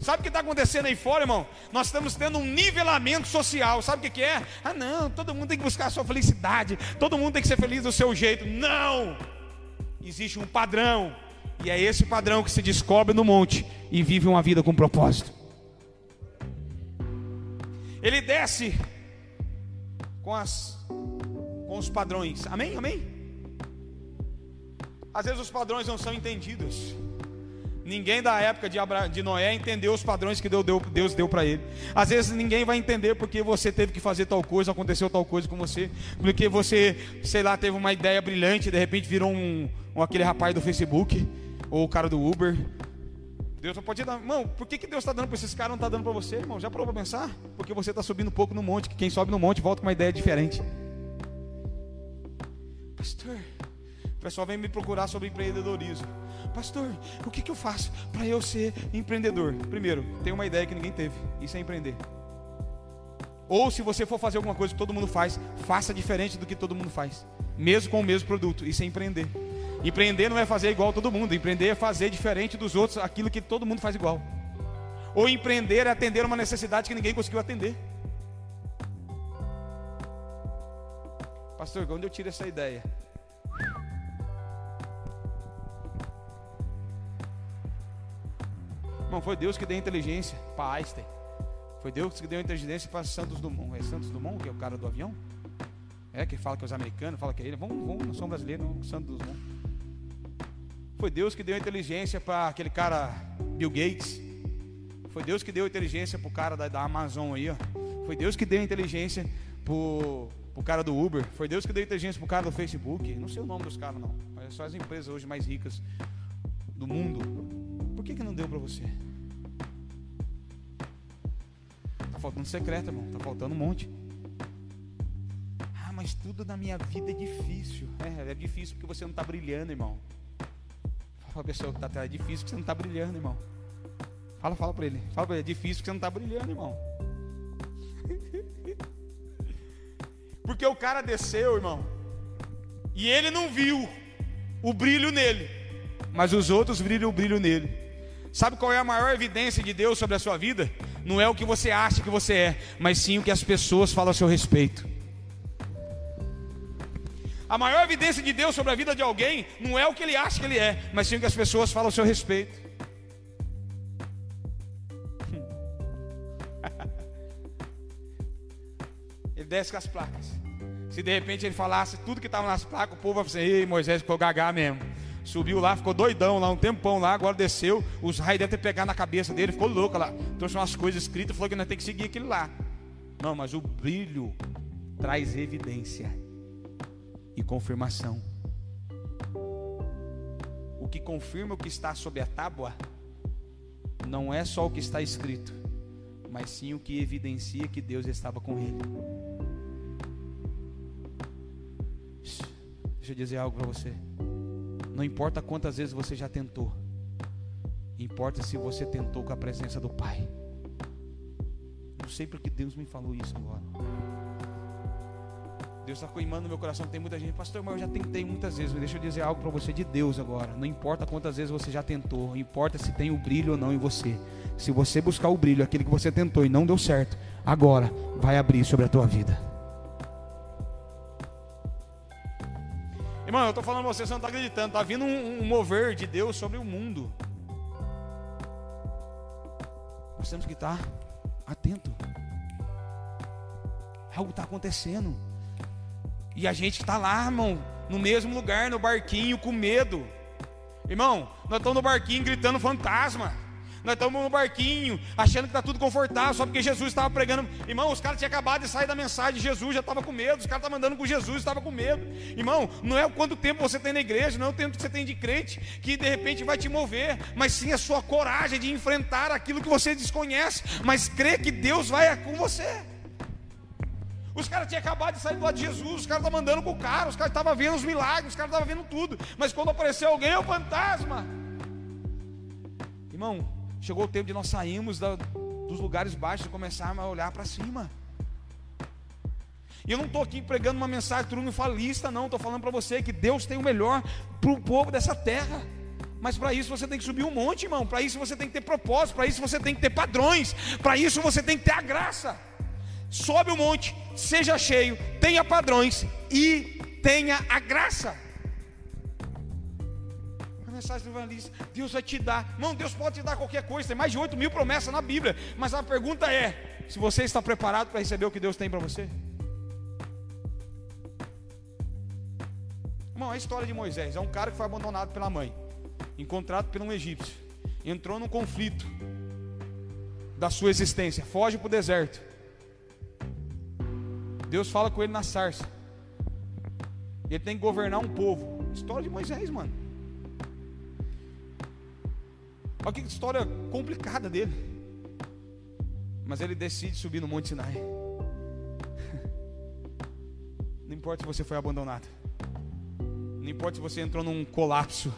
Sabe o que está acontecendo aí fora, irmão? Nós estamos tendo um nivelamento social. Sabe o que, é? Ah, não, todo mundo tem que buscar a sua felicidade. Todo mundo tem que ser feliz do seu jeito. Não! Existe um padrão. E é esse padrão que se descobre no monte e vive uma vida com propósito. Ele desce com, as, com os padrões. Amém? Amém? Às vezes os padrões não são entendidos. Ninguém da época de, Abra... de Noé entendeu os padrões que Deus deu, para ele. Às vezes ninguém vai entender porque você teve que fazer tal coisa, aconteceu tal coisa com você, porque você, sei lá, teve uma ideia brilhante, de repente virou um, um aquele rapaz do Facebook ou o cara do Uber. Deus só pode dar. Irmão, por que, que Deus está dando para esses caras não está dando para você, irmão? Já parou para pensar? Porque você está subindo um pouco no monte. Que quem sobe no monte volta com uma ideia diferente. Pastor, o pessoal vem me procurar sobre empreendedorismo. Pastor, o que, que eu faço para eu ser empreendedor? Primeiro, tem uma ideia que ninguém teve. Isso é empreender. Ou se você for fazer alguma coisa que todo mundo faz, faça diferente do que todo mundo faz. Mesmo com o mesmo produto. Isso é empreender. Empreender não é fazer igual todo mundo, empreender é fazer diferente dos outros aquilo que todo mundo faz igual. Ou empreender é atender uma necessidade que ninguém conseguiu atender. Pastor, onde eu tiro essa ideia? Não foi Deus que deu inteligência para Einstein. Foi Deus que deu inteligência para Santos Dumont. É Santos Dumont que é o cara do avião? É que fala que é os americanos, fala que é ele. Vamos, vamos, não são brasileiros, não, Santos Dumont. Foi Deus que deu inteligência para aquele cara Bill Gates. Foi Deus que deu inteligência para o cara da, da, Amazon aí, ó. Foi Deus que deu inteligência para o cara do Uber. Foi Deus que deu inteligência para o cara do Facebook. Não sei o nome dos caras, não. Mas são as empresas hoje mais ricas do mundo. Por que, que não deu para você? Tá faltando secreto, irmão. Tá faltando um monte. Ah, mas tudo na minha vida é difícil. É, é difícil porque você não está brilhando, irmão. Fala a pessoa que está atrás, é difícil porque você não está brilhando, irmão. Fala, fala para ele. Fala para ele, é difícil porque você não está brilhando, irmão. [LAUGHS] Porque o cara desceu, irmão. E ele não viu o brilho nele. Mas os outros viram o brilho nele. Sabe qual é a maior evidência de Deus sobre a sua vida? Não é o que você acha que você é, mas sim o que as pessoas falam a seu respeito. A maior evidência de Deus sobre a vida de alguém não é o que ele acha que ele é, mas sim o que as pessoas falam a seu respeito. [LAUGHS] ele desce com as placas. Se de repente ele falasse tudo que estava nas placas, o povo vai dizer: Ei, Moisés ficou gagá mesmo. Subiu lá, ficou doidão lá, um tempão lá, agora desceu. Os raios devem ter pegado na cabeça dele, ficou louco lá. Trouxe umas coisas escritas, falou que nós temos que seguir aquilo lá. Não, mas o brilho traz evidência e confirmação. O que confirma o que está sob a tábua não é só o que está escrito, mas sim o que evidencia que Deus estava com ele. Deixa eu dizer algo para você. Não importa quantas vezes você já tentou, importa se você tentou com a presença do Pai. Não sei porque Deus me falou isso agora. Deus está queimando no meu coração. Tem muita gente, pastor, mas eu já tentei muitas vezes. Deixa eu dizer algo para você de Deus agora. Não importa quantas vezes você já tentou, importa se tem o brilho ou não em você. Se você buscar o brilho, aquele que você tentou e não deu certo, agora vai abrir sobre a tua vida. Irmão, eu estou falando para você, você não está acreditando. Está vindo um, um mover de Deus sobre o mundo. Nós temos que estar atento. Algo está acontecendo. E a gente está lá, irmão, no mesmo lugar, no barquinho, com medo. Irmão, nós estamos no barquinho gritando fantasma. Nós estamos no barquinho, achando que está tudo confortável, só porque Jesus estava pregando. Irmão, os caras tinham acabado de sair da mensagem, Jesus já estava com medo, os caras estavam andando com Jesus, estava com medo. Irmão, não é o quanto tempo você tem na igreja, não é o tempo que você tem de crente, que de repente vai te mover, mas sim a sua coragem de enfrentar aquilo que você desconhece, mas crê que Deus vai com você. Os caras tinham acabado de sair do lado de Jesus, os caras estavam andando com o cara, os caras estavam vendo os milagres, os caras estavam vendo tudo. Mas quando apareceu alguém, é o fantasma. Irmão, chegou o tempo de nós sairmos da, dos lugares baixos e começarmos a olhar para cima. E eu não estou aqui pregando uma mensagem triunfalista, não. Estou falando para você que Deus tem o melhor para o povo dessa terra. Mas para isso você tem que subir um monte, irmão. Para isso você tem que ter propósito. Para isso você tem que ter padrões. Para isso você tem que ter a graça sobe o monte, seja cheio, tenha padrões e tenha a graça. Mensagem do evangelista, Deus vai te dar, irmão, Deus pode te dar qualquer coisa, tem mais de 8 mil promessas na Bíblia, mas a pergunta é: se você está preparado para receber o que Deus tem para você? Irmão, a história de Moisés é um cara que foi abandonado pela mãe, encontrado por um egípcio, entrou num conflito da sua existência, foge para o deserto, Deus fala com ele na sarça. Ele tem que governar um povo. História de Moisés, mano. Olha que história complicada dele. Mas ele decide subir no Monte Sinai. [LAUGHS] Não importa se você foi abandonado. Não importa se você entrou num colapso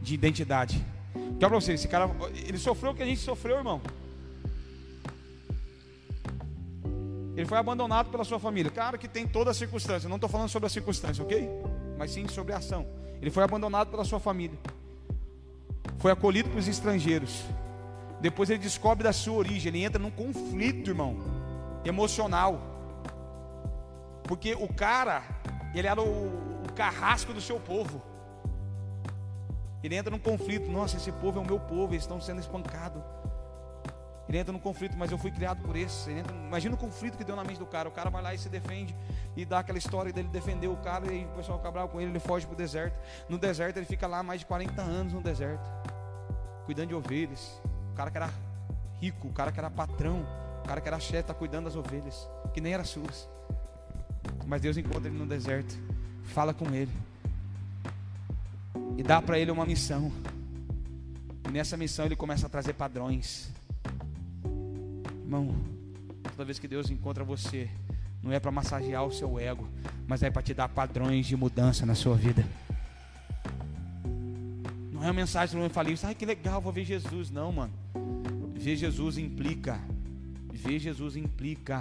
de identidade. Quer para você, esse cara, ele sofreu o que a gente sofreu, irmão. Ele foi abandonado pela sua família. Claro que tem toda a circunstância. Não estou falando sobre a circunstância, ok? Mas sim sobre a ação. Ele foi abandonado pela sua família. Foi acolhido pelos estrangeiros. Depois ele descobre da sua origem. Ele entra num conflito, irmão, emocional. Porque o cara, ele era o, o carrasco do seu povo. Ele entra num conflito. Nossa, esse povo é o meu povo. Eles estão sendo espancados. Ele entra no conflito, mas eu fui criado por esse. Entra, imagina o conflito que deu na mente do cara. O cara vai lá e se defende e dá aquela história dele defender o cara e o pessoal fica com ele, ele foge para o deserto. No deserto ele fica lá mais de 40 anos no deserto, cuidando de ovelhas. O cara que era rico, o cara que era patrão, o cara que era chefe, está cuidando das ovelhas, que nem era suas. Mas Deus encontra ele no deserto, fala com ele e dá para ele uma missão. E nessa missão ele começa a trazer padrões. Irmão, toda vez que Deus encontra você, não é para massagear o seu ego, mas é para te dar padrões de mudança na sua vida. Uma mensagem eu falei, ai que legal, vou ver Jesus. Não, mano. Ver Jesus implica, ver Jesus implica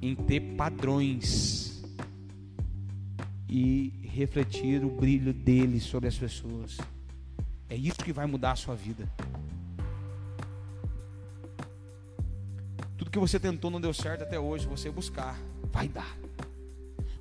em ter padrões e refletir o brilho dele sobre as pessoas. É isso que vai mudar a sua vida. Tudo que você tentou não deu certo até hoje, você buscar, vai dar.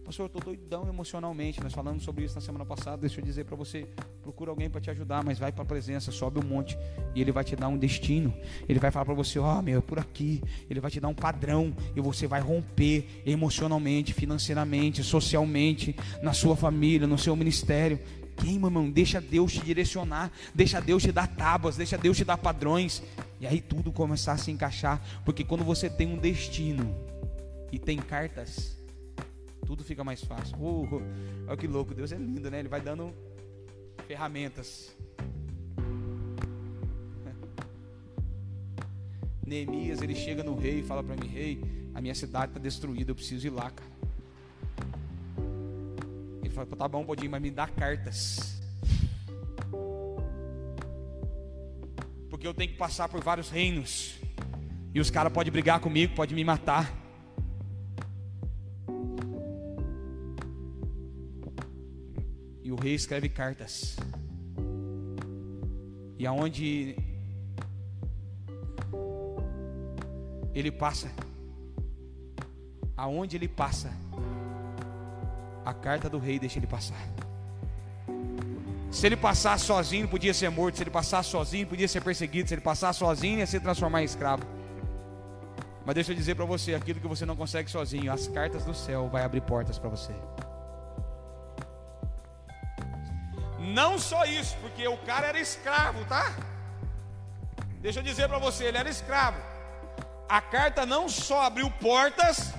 Pastor, eu estou doidão emocionalmente. Nós falamos sobre isso na semana passada. Deixa eu dizer para você: procura alguém para te ajudar, mas vai para a presença, sobe um monte e ele vai te dar um destino. Ele vai falar para você: Ó, oh, meu, é por aqui. Ele vai te dar um padrão e você vai romper emocionalmente, financeiramente, socialmente, na sua família, no seu ministério. Queima, irmão, deixa Deus te direcionar, deixa Deus te dar tábuas, deixa Deus te dar padrões, e aí tudo começar a se encaixar, porque quando você tem um destino e tem cartas, tudo fica mais fácil. Uh, [LAUGHS] olha que louco, Deus é lindo, né? Ele vai dando ferramentas. [LAUGHS] Neemias, ele chega no rei e fala para mim: Rei, a minha cidade está destruída, eu preciso ir lá, cara. Ele fala: Tá bom, pode ir, mas me dá cartas. Porque eu tenho que passar por vários reinos. E os caras podem brigar comigo, podem me matar. Rei escreve cartas. E aonde ele passa, aonde ele passa, a carta do rei deixa ele passar. Se ele passasse sozinho, podia ser morto. Se ele passasse sozinho, podia ser perseguido. Se ele passasse sozinho, ia se transformar em escravo. Mas deixa eu dizer para você, aquilo que você não consegue sozinho, as cartas do céu vai abrir portas para você. Não só isso, porque o cara era escravo, tá? Deixa eu dizer para você, ele era escravo. A carta não só abriu portas,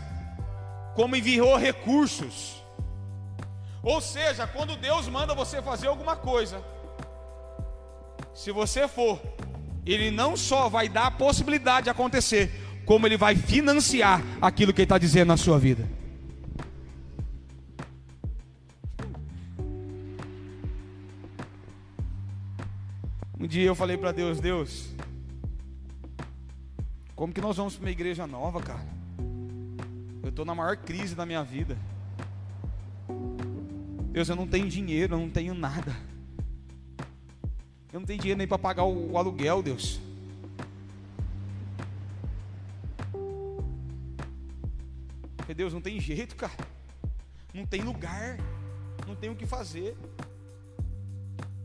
como enviou recursos. Ou seja, quando Deus manda você fazer alguma coisa, se você for, Ele não só vai dar a possibilidade de acontecer, como Ele vai financiar aquilo que Ele está dizendo na sua vida. Dia eu falei para Deus, Deus, como que nós vamos para uma igreja nova, cara? Eu estou na maior crise da minha vida. Deus, eu não tenho dinheiro, eu não tenho nada. Eu não tenho dinheiro nem para pagar o, o aluguel, Deus. Porque Deus não tem jeito, cara. Não tem lugar. Não tem o que fazer.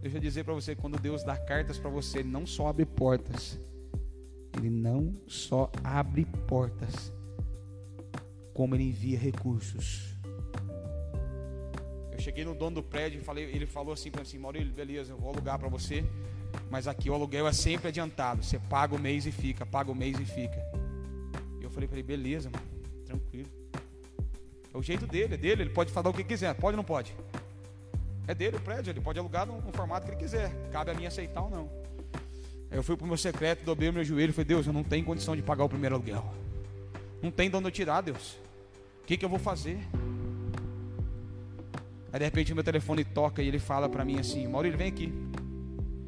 Deixa eu dizer para você, quando Deus dá cartas para você, Ele não só abre portas. Ele não só abre portas, como Ele envia recursos cheguei no dono do prédio e falei, ele falou assim para mim, assim, Maurílio, beleza, eu vou alugar para você, mas aqui o aluguel é sempre adiantado. Você paga o mês e fica, paga o mês e fica. E eu falei para ele, beleza, mano, tranquilo. É o jeito dele, é dele, ele pode falar o que quiser, pode ou não pode? É dele o prédio, ele pode alugar no, no formato que ele quiser. Cabe a mim aceitar ou não. Eu fui pro meu secreto, dobrei o meu joelho e falei, Deus, eu não tenho condição de pagar o primeiro aluguel. Não tem de onde eu tirar, Deus. O que, que eu vou fazer? Aí de repente meu telefone toca e ele fala para mim assim, Maurílio, vem aqui.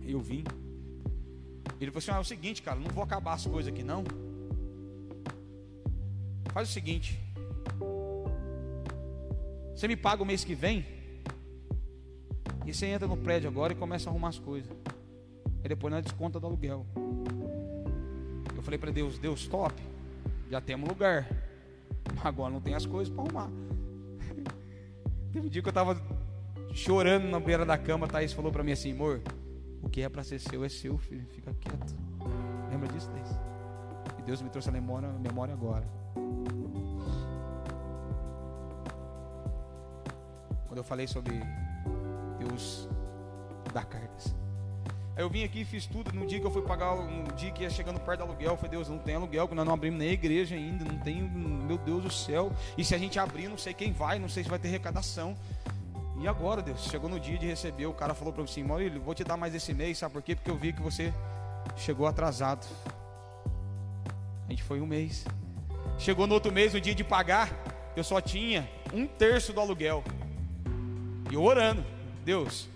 Eu vim. Ele falou assim: ah, é o seguinte, cara, não vou acabar as coisas aqui não. Faz o seguinte. Você me paga o mês que vem? E você entra no prédio agora e começa a arrumar as coisas. E depois nós desconta do aluguel. Eu falei para Deus, Deus, top. Já temos lugar. [LAUGHS] Agora não tem as coisas para arrumar. [LAUGHS] Teve um dia que eu estava chorando na beira da cama, Thaís falou para mim assim, amor, o que é para ser seu é seu, filho. Fica quieto. Lembra disso, Thaís? E Deus me trouxe a memória, a memória agora. Quando eu falei sobre Deus dar cartas. Aí eu vim aqui e fiz tudo. No dia que eu fui pagar, no dia que ia chegando perto do aluguel, eu falei, Deus, não tem aluguel, que nós não abrimos nem a igreja ainda, não tem, meu Deus do céu. E se a gente abrir, não sei quem vai, não sei se vai ter arrecadação. E agora, Deus, chegou no dia de receber, o cara falou para mim assim, Maurílio, vou te dar mais esse mês, sabe por quê? Porque eu vi que você chegou atrasado. A gente foi um mês. Chegou no outro mês, o dia de pagar, eu só tinha um terço do aluguel. E eu orando, Deus,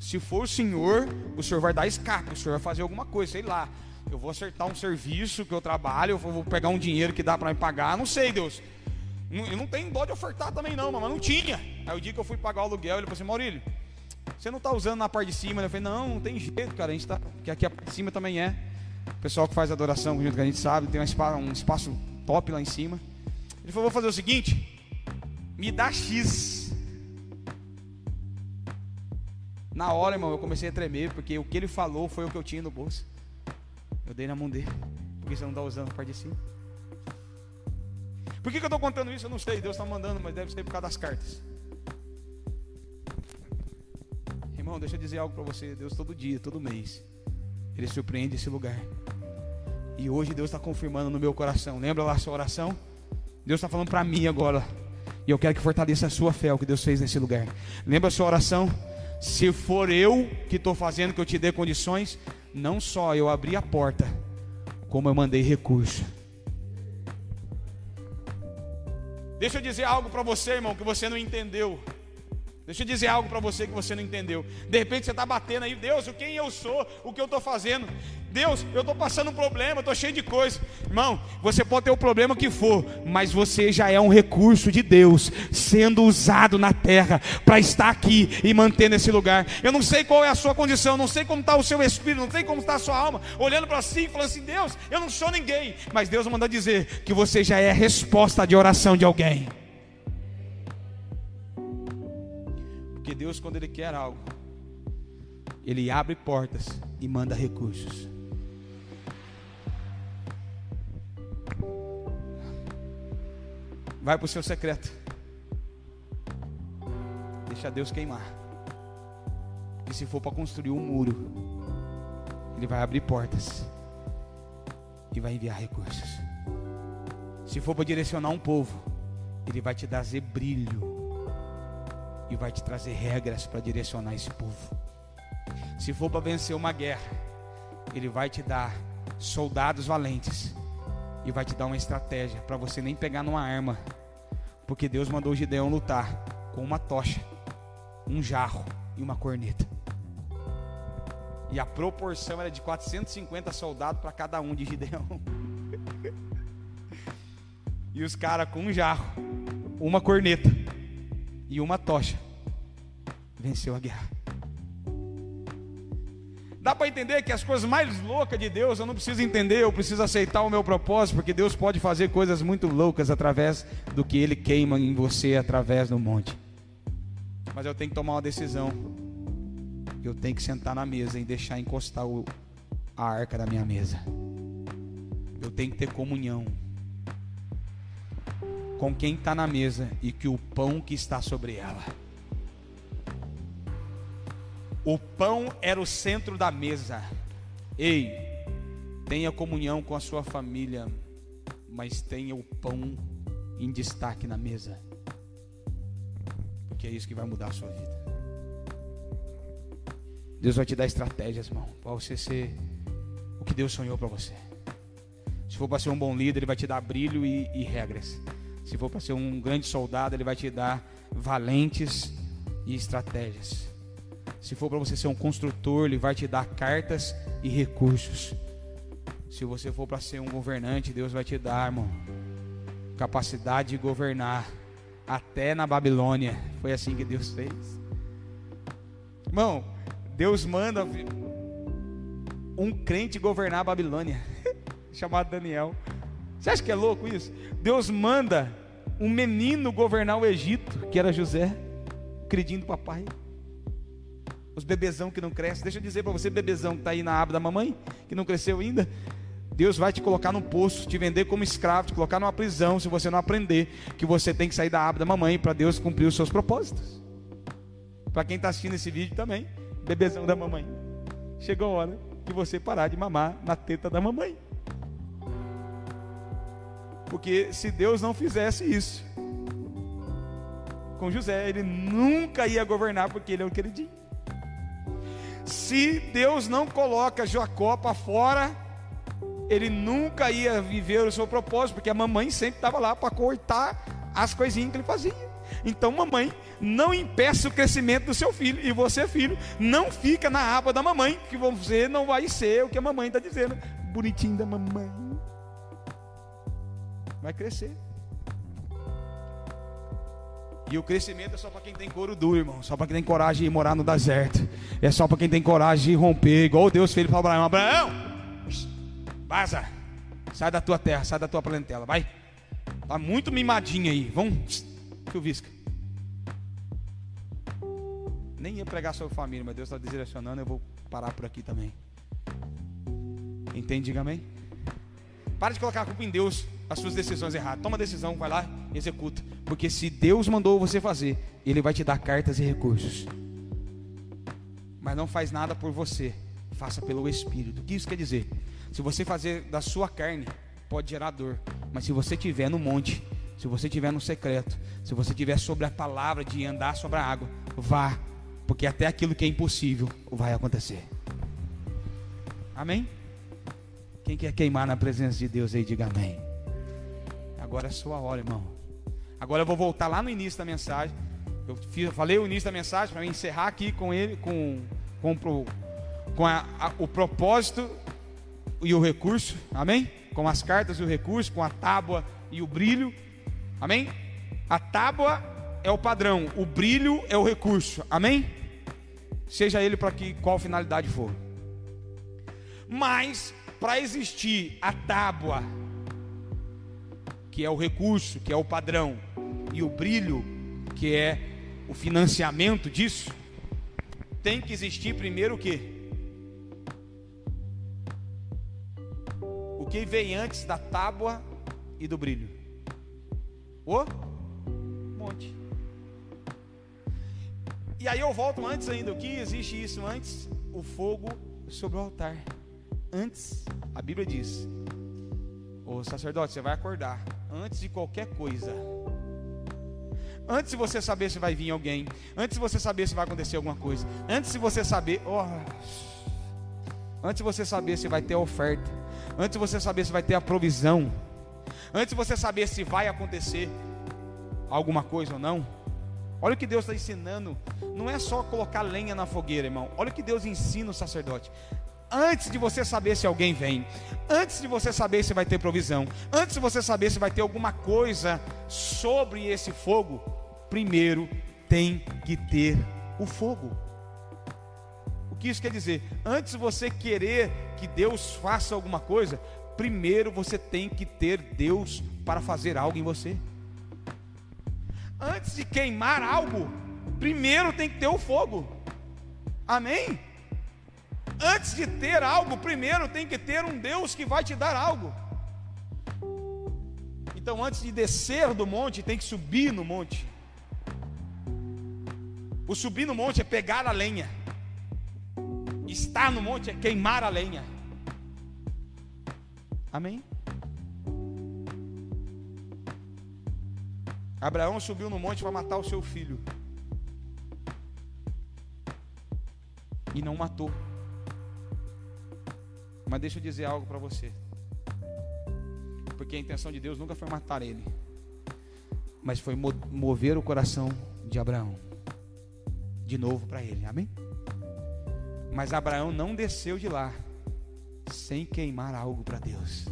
se for o Senhor, o Senhor vai dar escape, o Senhor vai fazer alguma coisa, sei lá. Eu vou acertar um serviço que eu trabalho, eu vou pegar um dinheiro que dá para me pagar, não sei, Deus. Eu não tenho dó de ofertar também não, mas não tinha. Aí o dia que eu fui pagar o aluguel, ele falou assim, Maurílio, você não está usando na parte de cima? Eu falei, não, não tem jeito, cara, a gente tá, porque aqui a parte de cima também é. O pessoal que faz adoração junto que a gente sabe, tem um espaço, um espaço top lá em cima. Ele falou, vou fazer o seguinte, me dá X. Na hora, irmão, eu comecei a tremer, porque o que ele falou foi o que eu tinha no bolso. Eu dei na mão dele, porque você não está usando a parte de cima. Por que, que eu estou contando isso? Eu não sei. Deus está mandando, mas deve ser por causa das cartas. Irmão, deixa eu dizer algo para você. Deus todo dia, todo mês, Ele surpreende esse lugar. E hoje Deus está confirmando no meu coração. Lembra lá a sua oração? Deus está falando para mim agora. E eu quero que fortaleça a sua fé, o que Deus fez nesse lugar. Lembra a sua oração? Se for eu que estou fazendo que eu te dê condições, não só eu abri a porta, como eu mandei recurso. Deixa eu dizer algo para você, irmão, que você não entendeu. Deixa eu dizer algo para você que você não entendeu. De repente você está batendo aí, Deus, quem eu sou, o que eu estou fazendo. Deus, eu estou passando um problema, estou cheio de coisa. Irmão, você pode ter o problema que for, mas você já é um recurso de Deus, sendo usado na terra para estar aqui e manter nesse lugar. Eu não sei qual é a sua condição, não sei como está o seu espírito, não sei como está a sua alma, olhando para si e falando assim: Deus, eu não sou ninguém, mas Deus manda dizer que você já é a resposta de oração de alguém. Deus, quando Ele quer algo, Ele abre portas e manda recursos. Vai para o seu secreto. Deixa Deus queimar. E se for para construir um muro, Ele vai abrir portas e vai enviar recursos. Se for para direcionar um povo, Ele vai te trazer brilho e vai te trazer regras para direcionar esse povo. Se for para vencer uma guerra, Ele vai te dar soldados valentes e vai te dar uma estratégia para você nem pegar numa arma, porque Deus mandou Gideão lutar com uma tocha, um jarro e uma corneta. E a proporção era de 450 soldados para cada um de Gideão. [LAUGHS] e os caras com um jarro, uma corneta e uma tocha venceu a guerra. Dá para entender que as coisas mais loucas de Deus eu não preciso entender, eu preciso aceitar o meu propósito, porque Deus pode fazer coisas muito loucas através do que Ele queima em você através do monte. Mas eu tenho que tomar uma decisão. Eu tenho que sentar na mesa e deixar encostar o, a arca da minha mesa. Eu tenho que ter comunhão com quem está na mesa e que o pão que está sobre ela. O pão era o centro da mesa. Ei, tenha comunhão com a sua família, mas tenha o pão em destaque na mesa. Porque é isso que vai mudar a sua vida. Deus vai te dar estratégias, irmão, para você ser o que Deus sonhou para você. Se for para ser um bom líder, Ele vai te dar brilho e, e regras. Se for para ser um grande soldado, Ele vai te dar valentes e estratégias. Se for para você ser um construtor, Ele vai te dar cartas e recursos. Se você for para ser um governante, Deus vai te dar, irmão, capacidade de governar. Até na Babilônia. Foi assim que Deus fez. Irmão, Deus manda um crente governar a Babilônia, [LAUGHS] chamado Daniel. Você acha que é louco isso? Deus manda um menino governar o Egito, que era José, credinho do papai. Os bebezão que não crescem. Deixa eu dizer para você, bebezão que está aí na aba da mamãe, que não cresceu ainda. Deus vai te colocar num poço, te vender como escravo, te colocar numa prisão, se você não aprender que você tem que sair da aba da mamãe para Deus cumprir os seus propósitos. Para quem está assistindo esse vídeo também, bebezão da mamãe. Chegou a hora de você parar de mamar na teta da mamãe. Porque se Deus não fizesse isso com José, ele nunca ia governar porque ele é o queridinho. Se Deus não coloca Jacó para fora ele nunca ia viver o seu propósito, porque a mamãe sempre estava lá para cortar as coisinhas que ele fazia. Então, mamãe, não impeça o crescimento do seu filho, e você, filho, não fica na aba da mamãe, que você não vai ser o que a mamãe está dizendo. Bonitinho da mamãe. Vai crescer. E o crescimento é só para quem tem couro duro, irmão. Só para quem tem coragem de morar no deserto. É só para quem tem coragem de romper, igual Deus fez para Abraão. Abraão, Vaza. Sai da tua terra, sai da tua parentela, vai. Tá muito mimadinha aí. Vamos. Que o visca. Nem ia pregar sobre família, mas Deus está direcionando, eu vou parar por aqui também. Entende? Diga amém. Para de colocar a culpa em Deus, as suas decisões erradas. Toma decisão, vai lá, executa. Porque se Deus mandou você fazer, Ele vai te dar cartas e recursos. Mas não faz nada por você, faça pelo Espírito. O que isso quer dizer? Se você fazer da sua carne, pode gerar dor. Mas se você tiver no monte, se você tiver no secreto, se você tiver sobre a palavra de andar sobre a água, vá, porque até aquilo que é impossível vai acontecer. Amém? Quem quer queimar na presença de Deus aí, diga amém. Agora é sua hora, irmão. Agora eu vou voltar lá no início da mensagem. Eu falei o início da mensagem para encerrar aqui com ele, com, com, com a, a, o propósito e o recurso, amém? Com as cartas e o recurso, com a tábua e o brilho, amém? A tábua é o padrão, o brilho é o recurso, amém? Seja ele para que qual finalidade for. Mas para existir a tábua, que é o recurso, que é o padrão, e o brilho, que é o financiamento disso, tem que existir primeiro o que? que vem antes da tábua e do brilho? O monte. E aí eu volto antes ainda, o que existe isso antes? O fogo sobre o altar. Antes, a Bíblia diz: O sacerdote, você vai acordar antes de qualquer coisa. Antes de você saber se vai vir alguém, antes de você saber se vai acontecer alguma coisa, antes de você saber, oh, antes de você saber se vai ter oferta, antes de você saber se vai ter a provisão, antes de você saber se vai acontecer alguma coisa ou não. Olha o que Deus está ensinando. Não é só colocar lenha na fogueira, irmão. Olha o que Deus ensina o sacerdote. Antes de você saber se alguém vem, antes de você saber se vai ter provisão, antes de você saber se vai ter alguma coisa sobre esse fogo, primeiro tem que ter o fogo que isso quer dizer? Antes de você querer que Deus faça alguma coisa, primeiro você tem que ter Deus para fazer algo em você. Antes de queimar algo, primeiro tem que ter o fogo. Amém? Antes de ter algo, primeiro tem que ter um Deus que vai te dar algo. Então, antes de descer do monte, tem que subir no monte. O subir no monte é pegar a lenha. Estar no monte é queimar a lenha. Amém? Abraão subiu no monte para matar o seu filho. e não matou. Mas deixa eu dizer algo para você. Porque a intenção de Deus nunca foi matar ele, mas foi mover o coração de Abraão de novo para ele. Amém? Mas Abraão não desceu de lá sem queimar algo para Deus.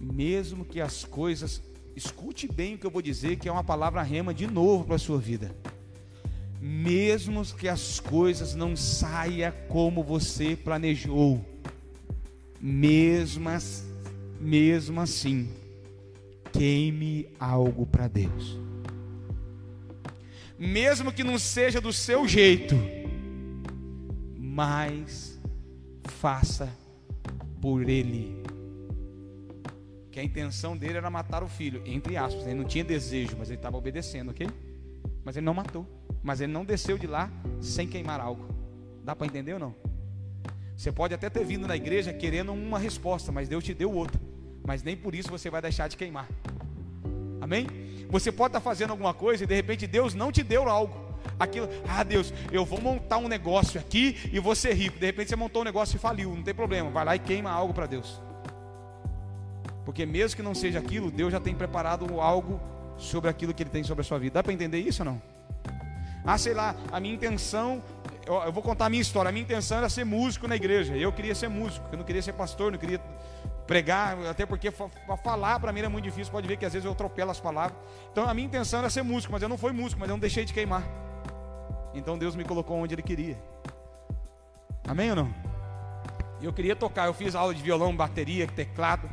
Mesmo que as coisas, escute bem o que eu vou dizer, que é uma palavra rema de novo para a sua vida. Mesmo que as coisas não saiam como você planejou, mesmo, mesmo assim, queime algo para Deus. Mesmo que não seja do seu jeito, mas faça por Ele. Que a intenção dele era matar o filho, entre aspas, ele não tinha desejo, mas ele estava obedecendo, ok? Mas ele não matou, mas ele não desceu de lá sem queimar algo. Dá para entender ou não? Você pode até ter vindo na igreja querendo uma resposta, mas Deus te deu outra mas nem por isso você vai deixar de queimar. Amém? Você pode estar fazendo alguma coisa e de repente Deus não te deu algo. Aquilo, ah Deus, eu vou montar um negócio aqui e vou ser rico. De repente você montou um negócio e faliu, não tem problema, vai lá e queima algo para Deus. Porque mesmo que não seja aquilo, Deus já tem preparado algo sobre aquilo que Ele tem sobre a sua vida. Dá para entender isso ou não? Ah, sei lá, a minha intenção, eu, eu, vou contar a minha história. A minha intenção era ser músico na igreja. Eu queria ser músico, eu não queria ser pastor, não queria pregar, até porque falar para mim era muito difícil. Pode ver que às vezes eu atropelo as palavras. Então a minha intenção era ser músico, mas eu não fui músico, mas eu não deixei de queimar. Então Deus me colocou onde Ele queria. Amém ou não? Eu queria tocar, eu fiz aula de violão, bateria, teclado.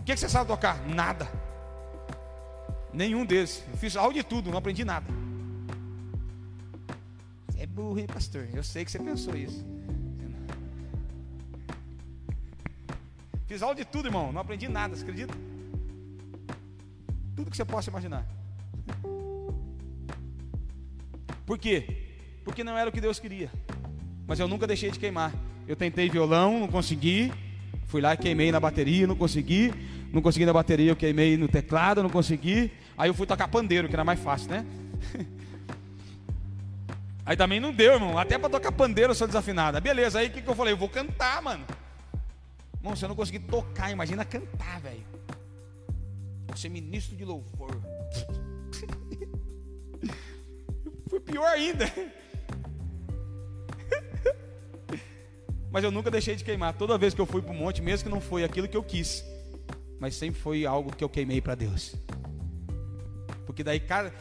O que, que você sabe tocar? Nada. Nenhum desses. Eu fiz aula de tudo, não aprendi nada. Hein, pastor? Eu sei que você pensou isso. Fiz aula de tudo, irmão. Não aprendi nada, você acredita? Tudo que você possa imaginar. Por quê? Porque não era o que Deus queria. Mas eu nunca deixei de queimar. Eu tentei violão, não consegui. Fui lá e queimei na bateria, não consegui. Não consegui na bateria, eu queimei no teclado, não consegui. Aí eu fui tocar pandeiro, que era mais fácil, né? [LAUGHS] Aí também não deu, irmão. Até para tocar pandeiro eu sou desafinado. Beleza, aí o que, que eu falei? Eu vou cantar, mano. Irmão, se eu não conseguir tocar, imagina cantar, velho. Vou ser ministro de louvor. [LAUGHS] Foi pior ainda. [LAUGHS] Mas eu nunca deixei de queimar. Toda vez que eu fui para o monte, mesmo que não foi aquilo que eu quis, mas sempre foi algo que eu queimei para Deus. Porque daí, cara,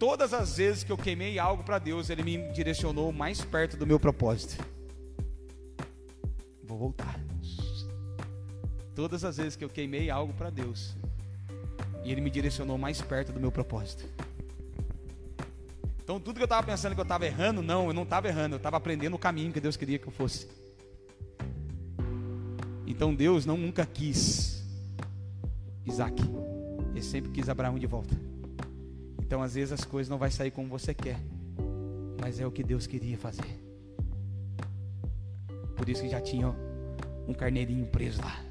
todas as vezes que eu queimei algo para Deus, Ele me direcionou mais perto do meu propósito. Vou voltar. Todas as vezes que eu queimei algo para Deus, e Ele me direcionou mais perto do meu propósito. Então, tudo que eu estava pensando que eu estava errando, não, eu não estava errando, eu estava aprendendo o caminho que Deus queria que eu fosse. Então, Deus não nunca quis Isaac, Ele sempre quis Abraão de volta. Então, às vezes, as coisas não vai sair como você quer, mas é o que Deus queria fazer. Por isso que já tinha um carneirinho preso lá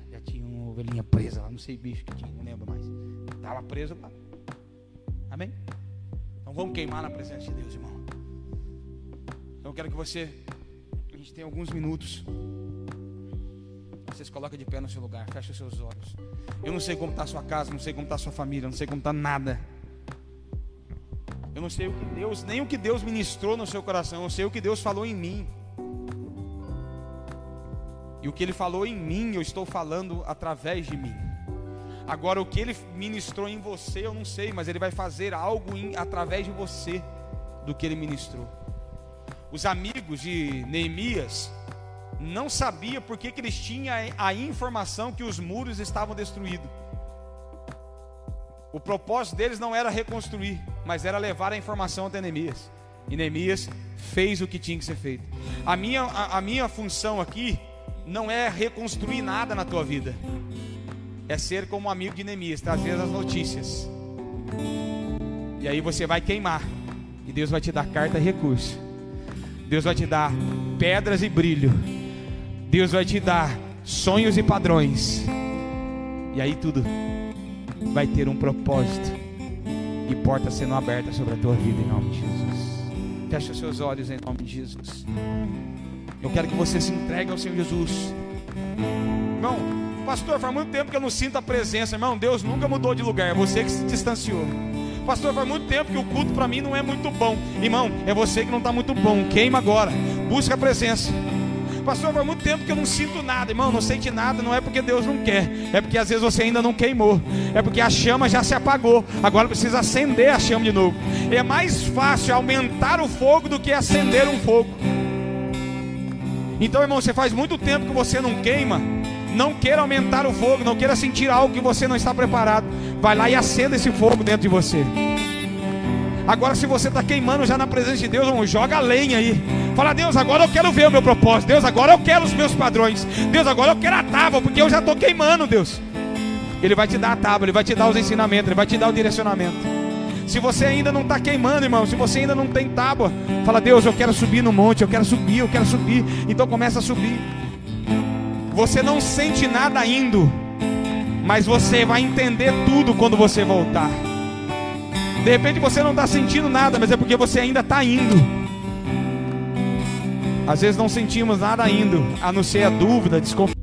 ovelhinha presa lá, não sei bicho que tinha, não lembro mais. Estava preso lá. Amém? Então vamos queimar na presença de Deus, irmão. Então eu quero que você, a gente tem alguns minutos. Você se coloca de pé no seu lugar, fecha os seus olhos. Eu não sei como está a sua casa, não sei como está a sua família, não sei como está nada. Eu não sei o que Deus, nem o que Deus ministrou no seu coração, eu sei o que Deus falou em mim. E o que ele falou em mim, eu estou falando através de mim. Agora, o que ele ministrou em você, eu não sei, mas ele vai fazer algo em, através de você do que ele ministrou. Os amigos de Neemias não sabiam por que, que eles tinham a informação que os muros estavam destruídos. O propósito deles não era reconstruir, mas era levar a informação até Neemias. E Neemias fez o que tinha que ser feito. A minha, a, a minha função aqui não é reconstruir nada na tua vida, é ser como um amigo de Neemias, trazer as notícias. E aí você vai queimar, e Deus vai te dar carta e recurso. Deus vai te dar pedras e brilho. Deus vai te dar sonhos e padrões. E aí tudo vai ter um propósito. E portas sendo abertas sobre a tua vida em nome de Jesus. Feche os seus olhos em nome de Jesus. Eu quero que você se entregue ao Senhor Jesus. Irmão, pastor, faz muito tempo que eu não sinto a presença, irmão. Deus nunca mudou de lugar, é você que se distanciou. Pastor, faz muito tempo que o culto para mim não é muito bom. Irmão, é você que não está muito bom. Queima agora. Busca a presença. Pastor, faz muito tempo que eu não sinto nada, irmão. Não sente nada, não é porque Deus não quer, é porque às vezes você ainda não queimou, é porque a chama já se apagou. Agora precisa acender a chama de novo. É mais fácil aumentar o fogo do que acender um fogo. Então, irmão, você faz muito tempo que você não queima. Não queira aumentar o fogo, não queira sentir algo que você não está preparado. Vai lá e acenda esse fogo dentro de você. Agora, se você está queimando já na presença de Deus, irmão, joga lenha aí. Fala, Deus, agora eu quero ver o meu propósito. Deus, agora eu quero os meus padrões. Deus, agora eu quero a tábua, porque eu já estou queimando, Deus. Ele vai te dar a tábua, ele vai te dar os ensinamentos, ele vai te dar o direcionamento. Se você ainda não está queimando, irmão, se você ainda não tem tábua, fala, Deus, eu quero subir no monte, eu quero subir, eu quero subir. Então começa a subir. Você não sente nada indo, mas você vai entender tudo quando você voltar. De repente você não está sentindo nada, mas é porque você ainda está indo. Às vezes não sentimos nada indo, a não ser a dúvida, a desconfiança.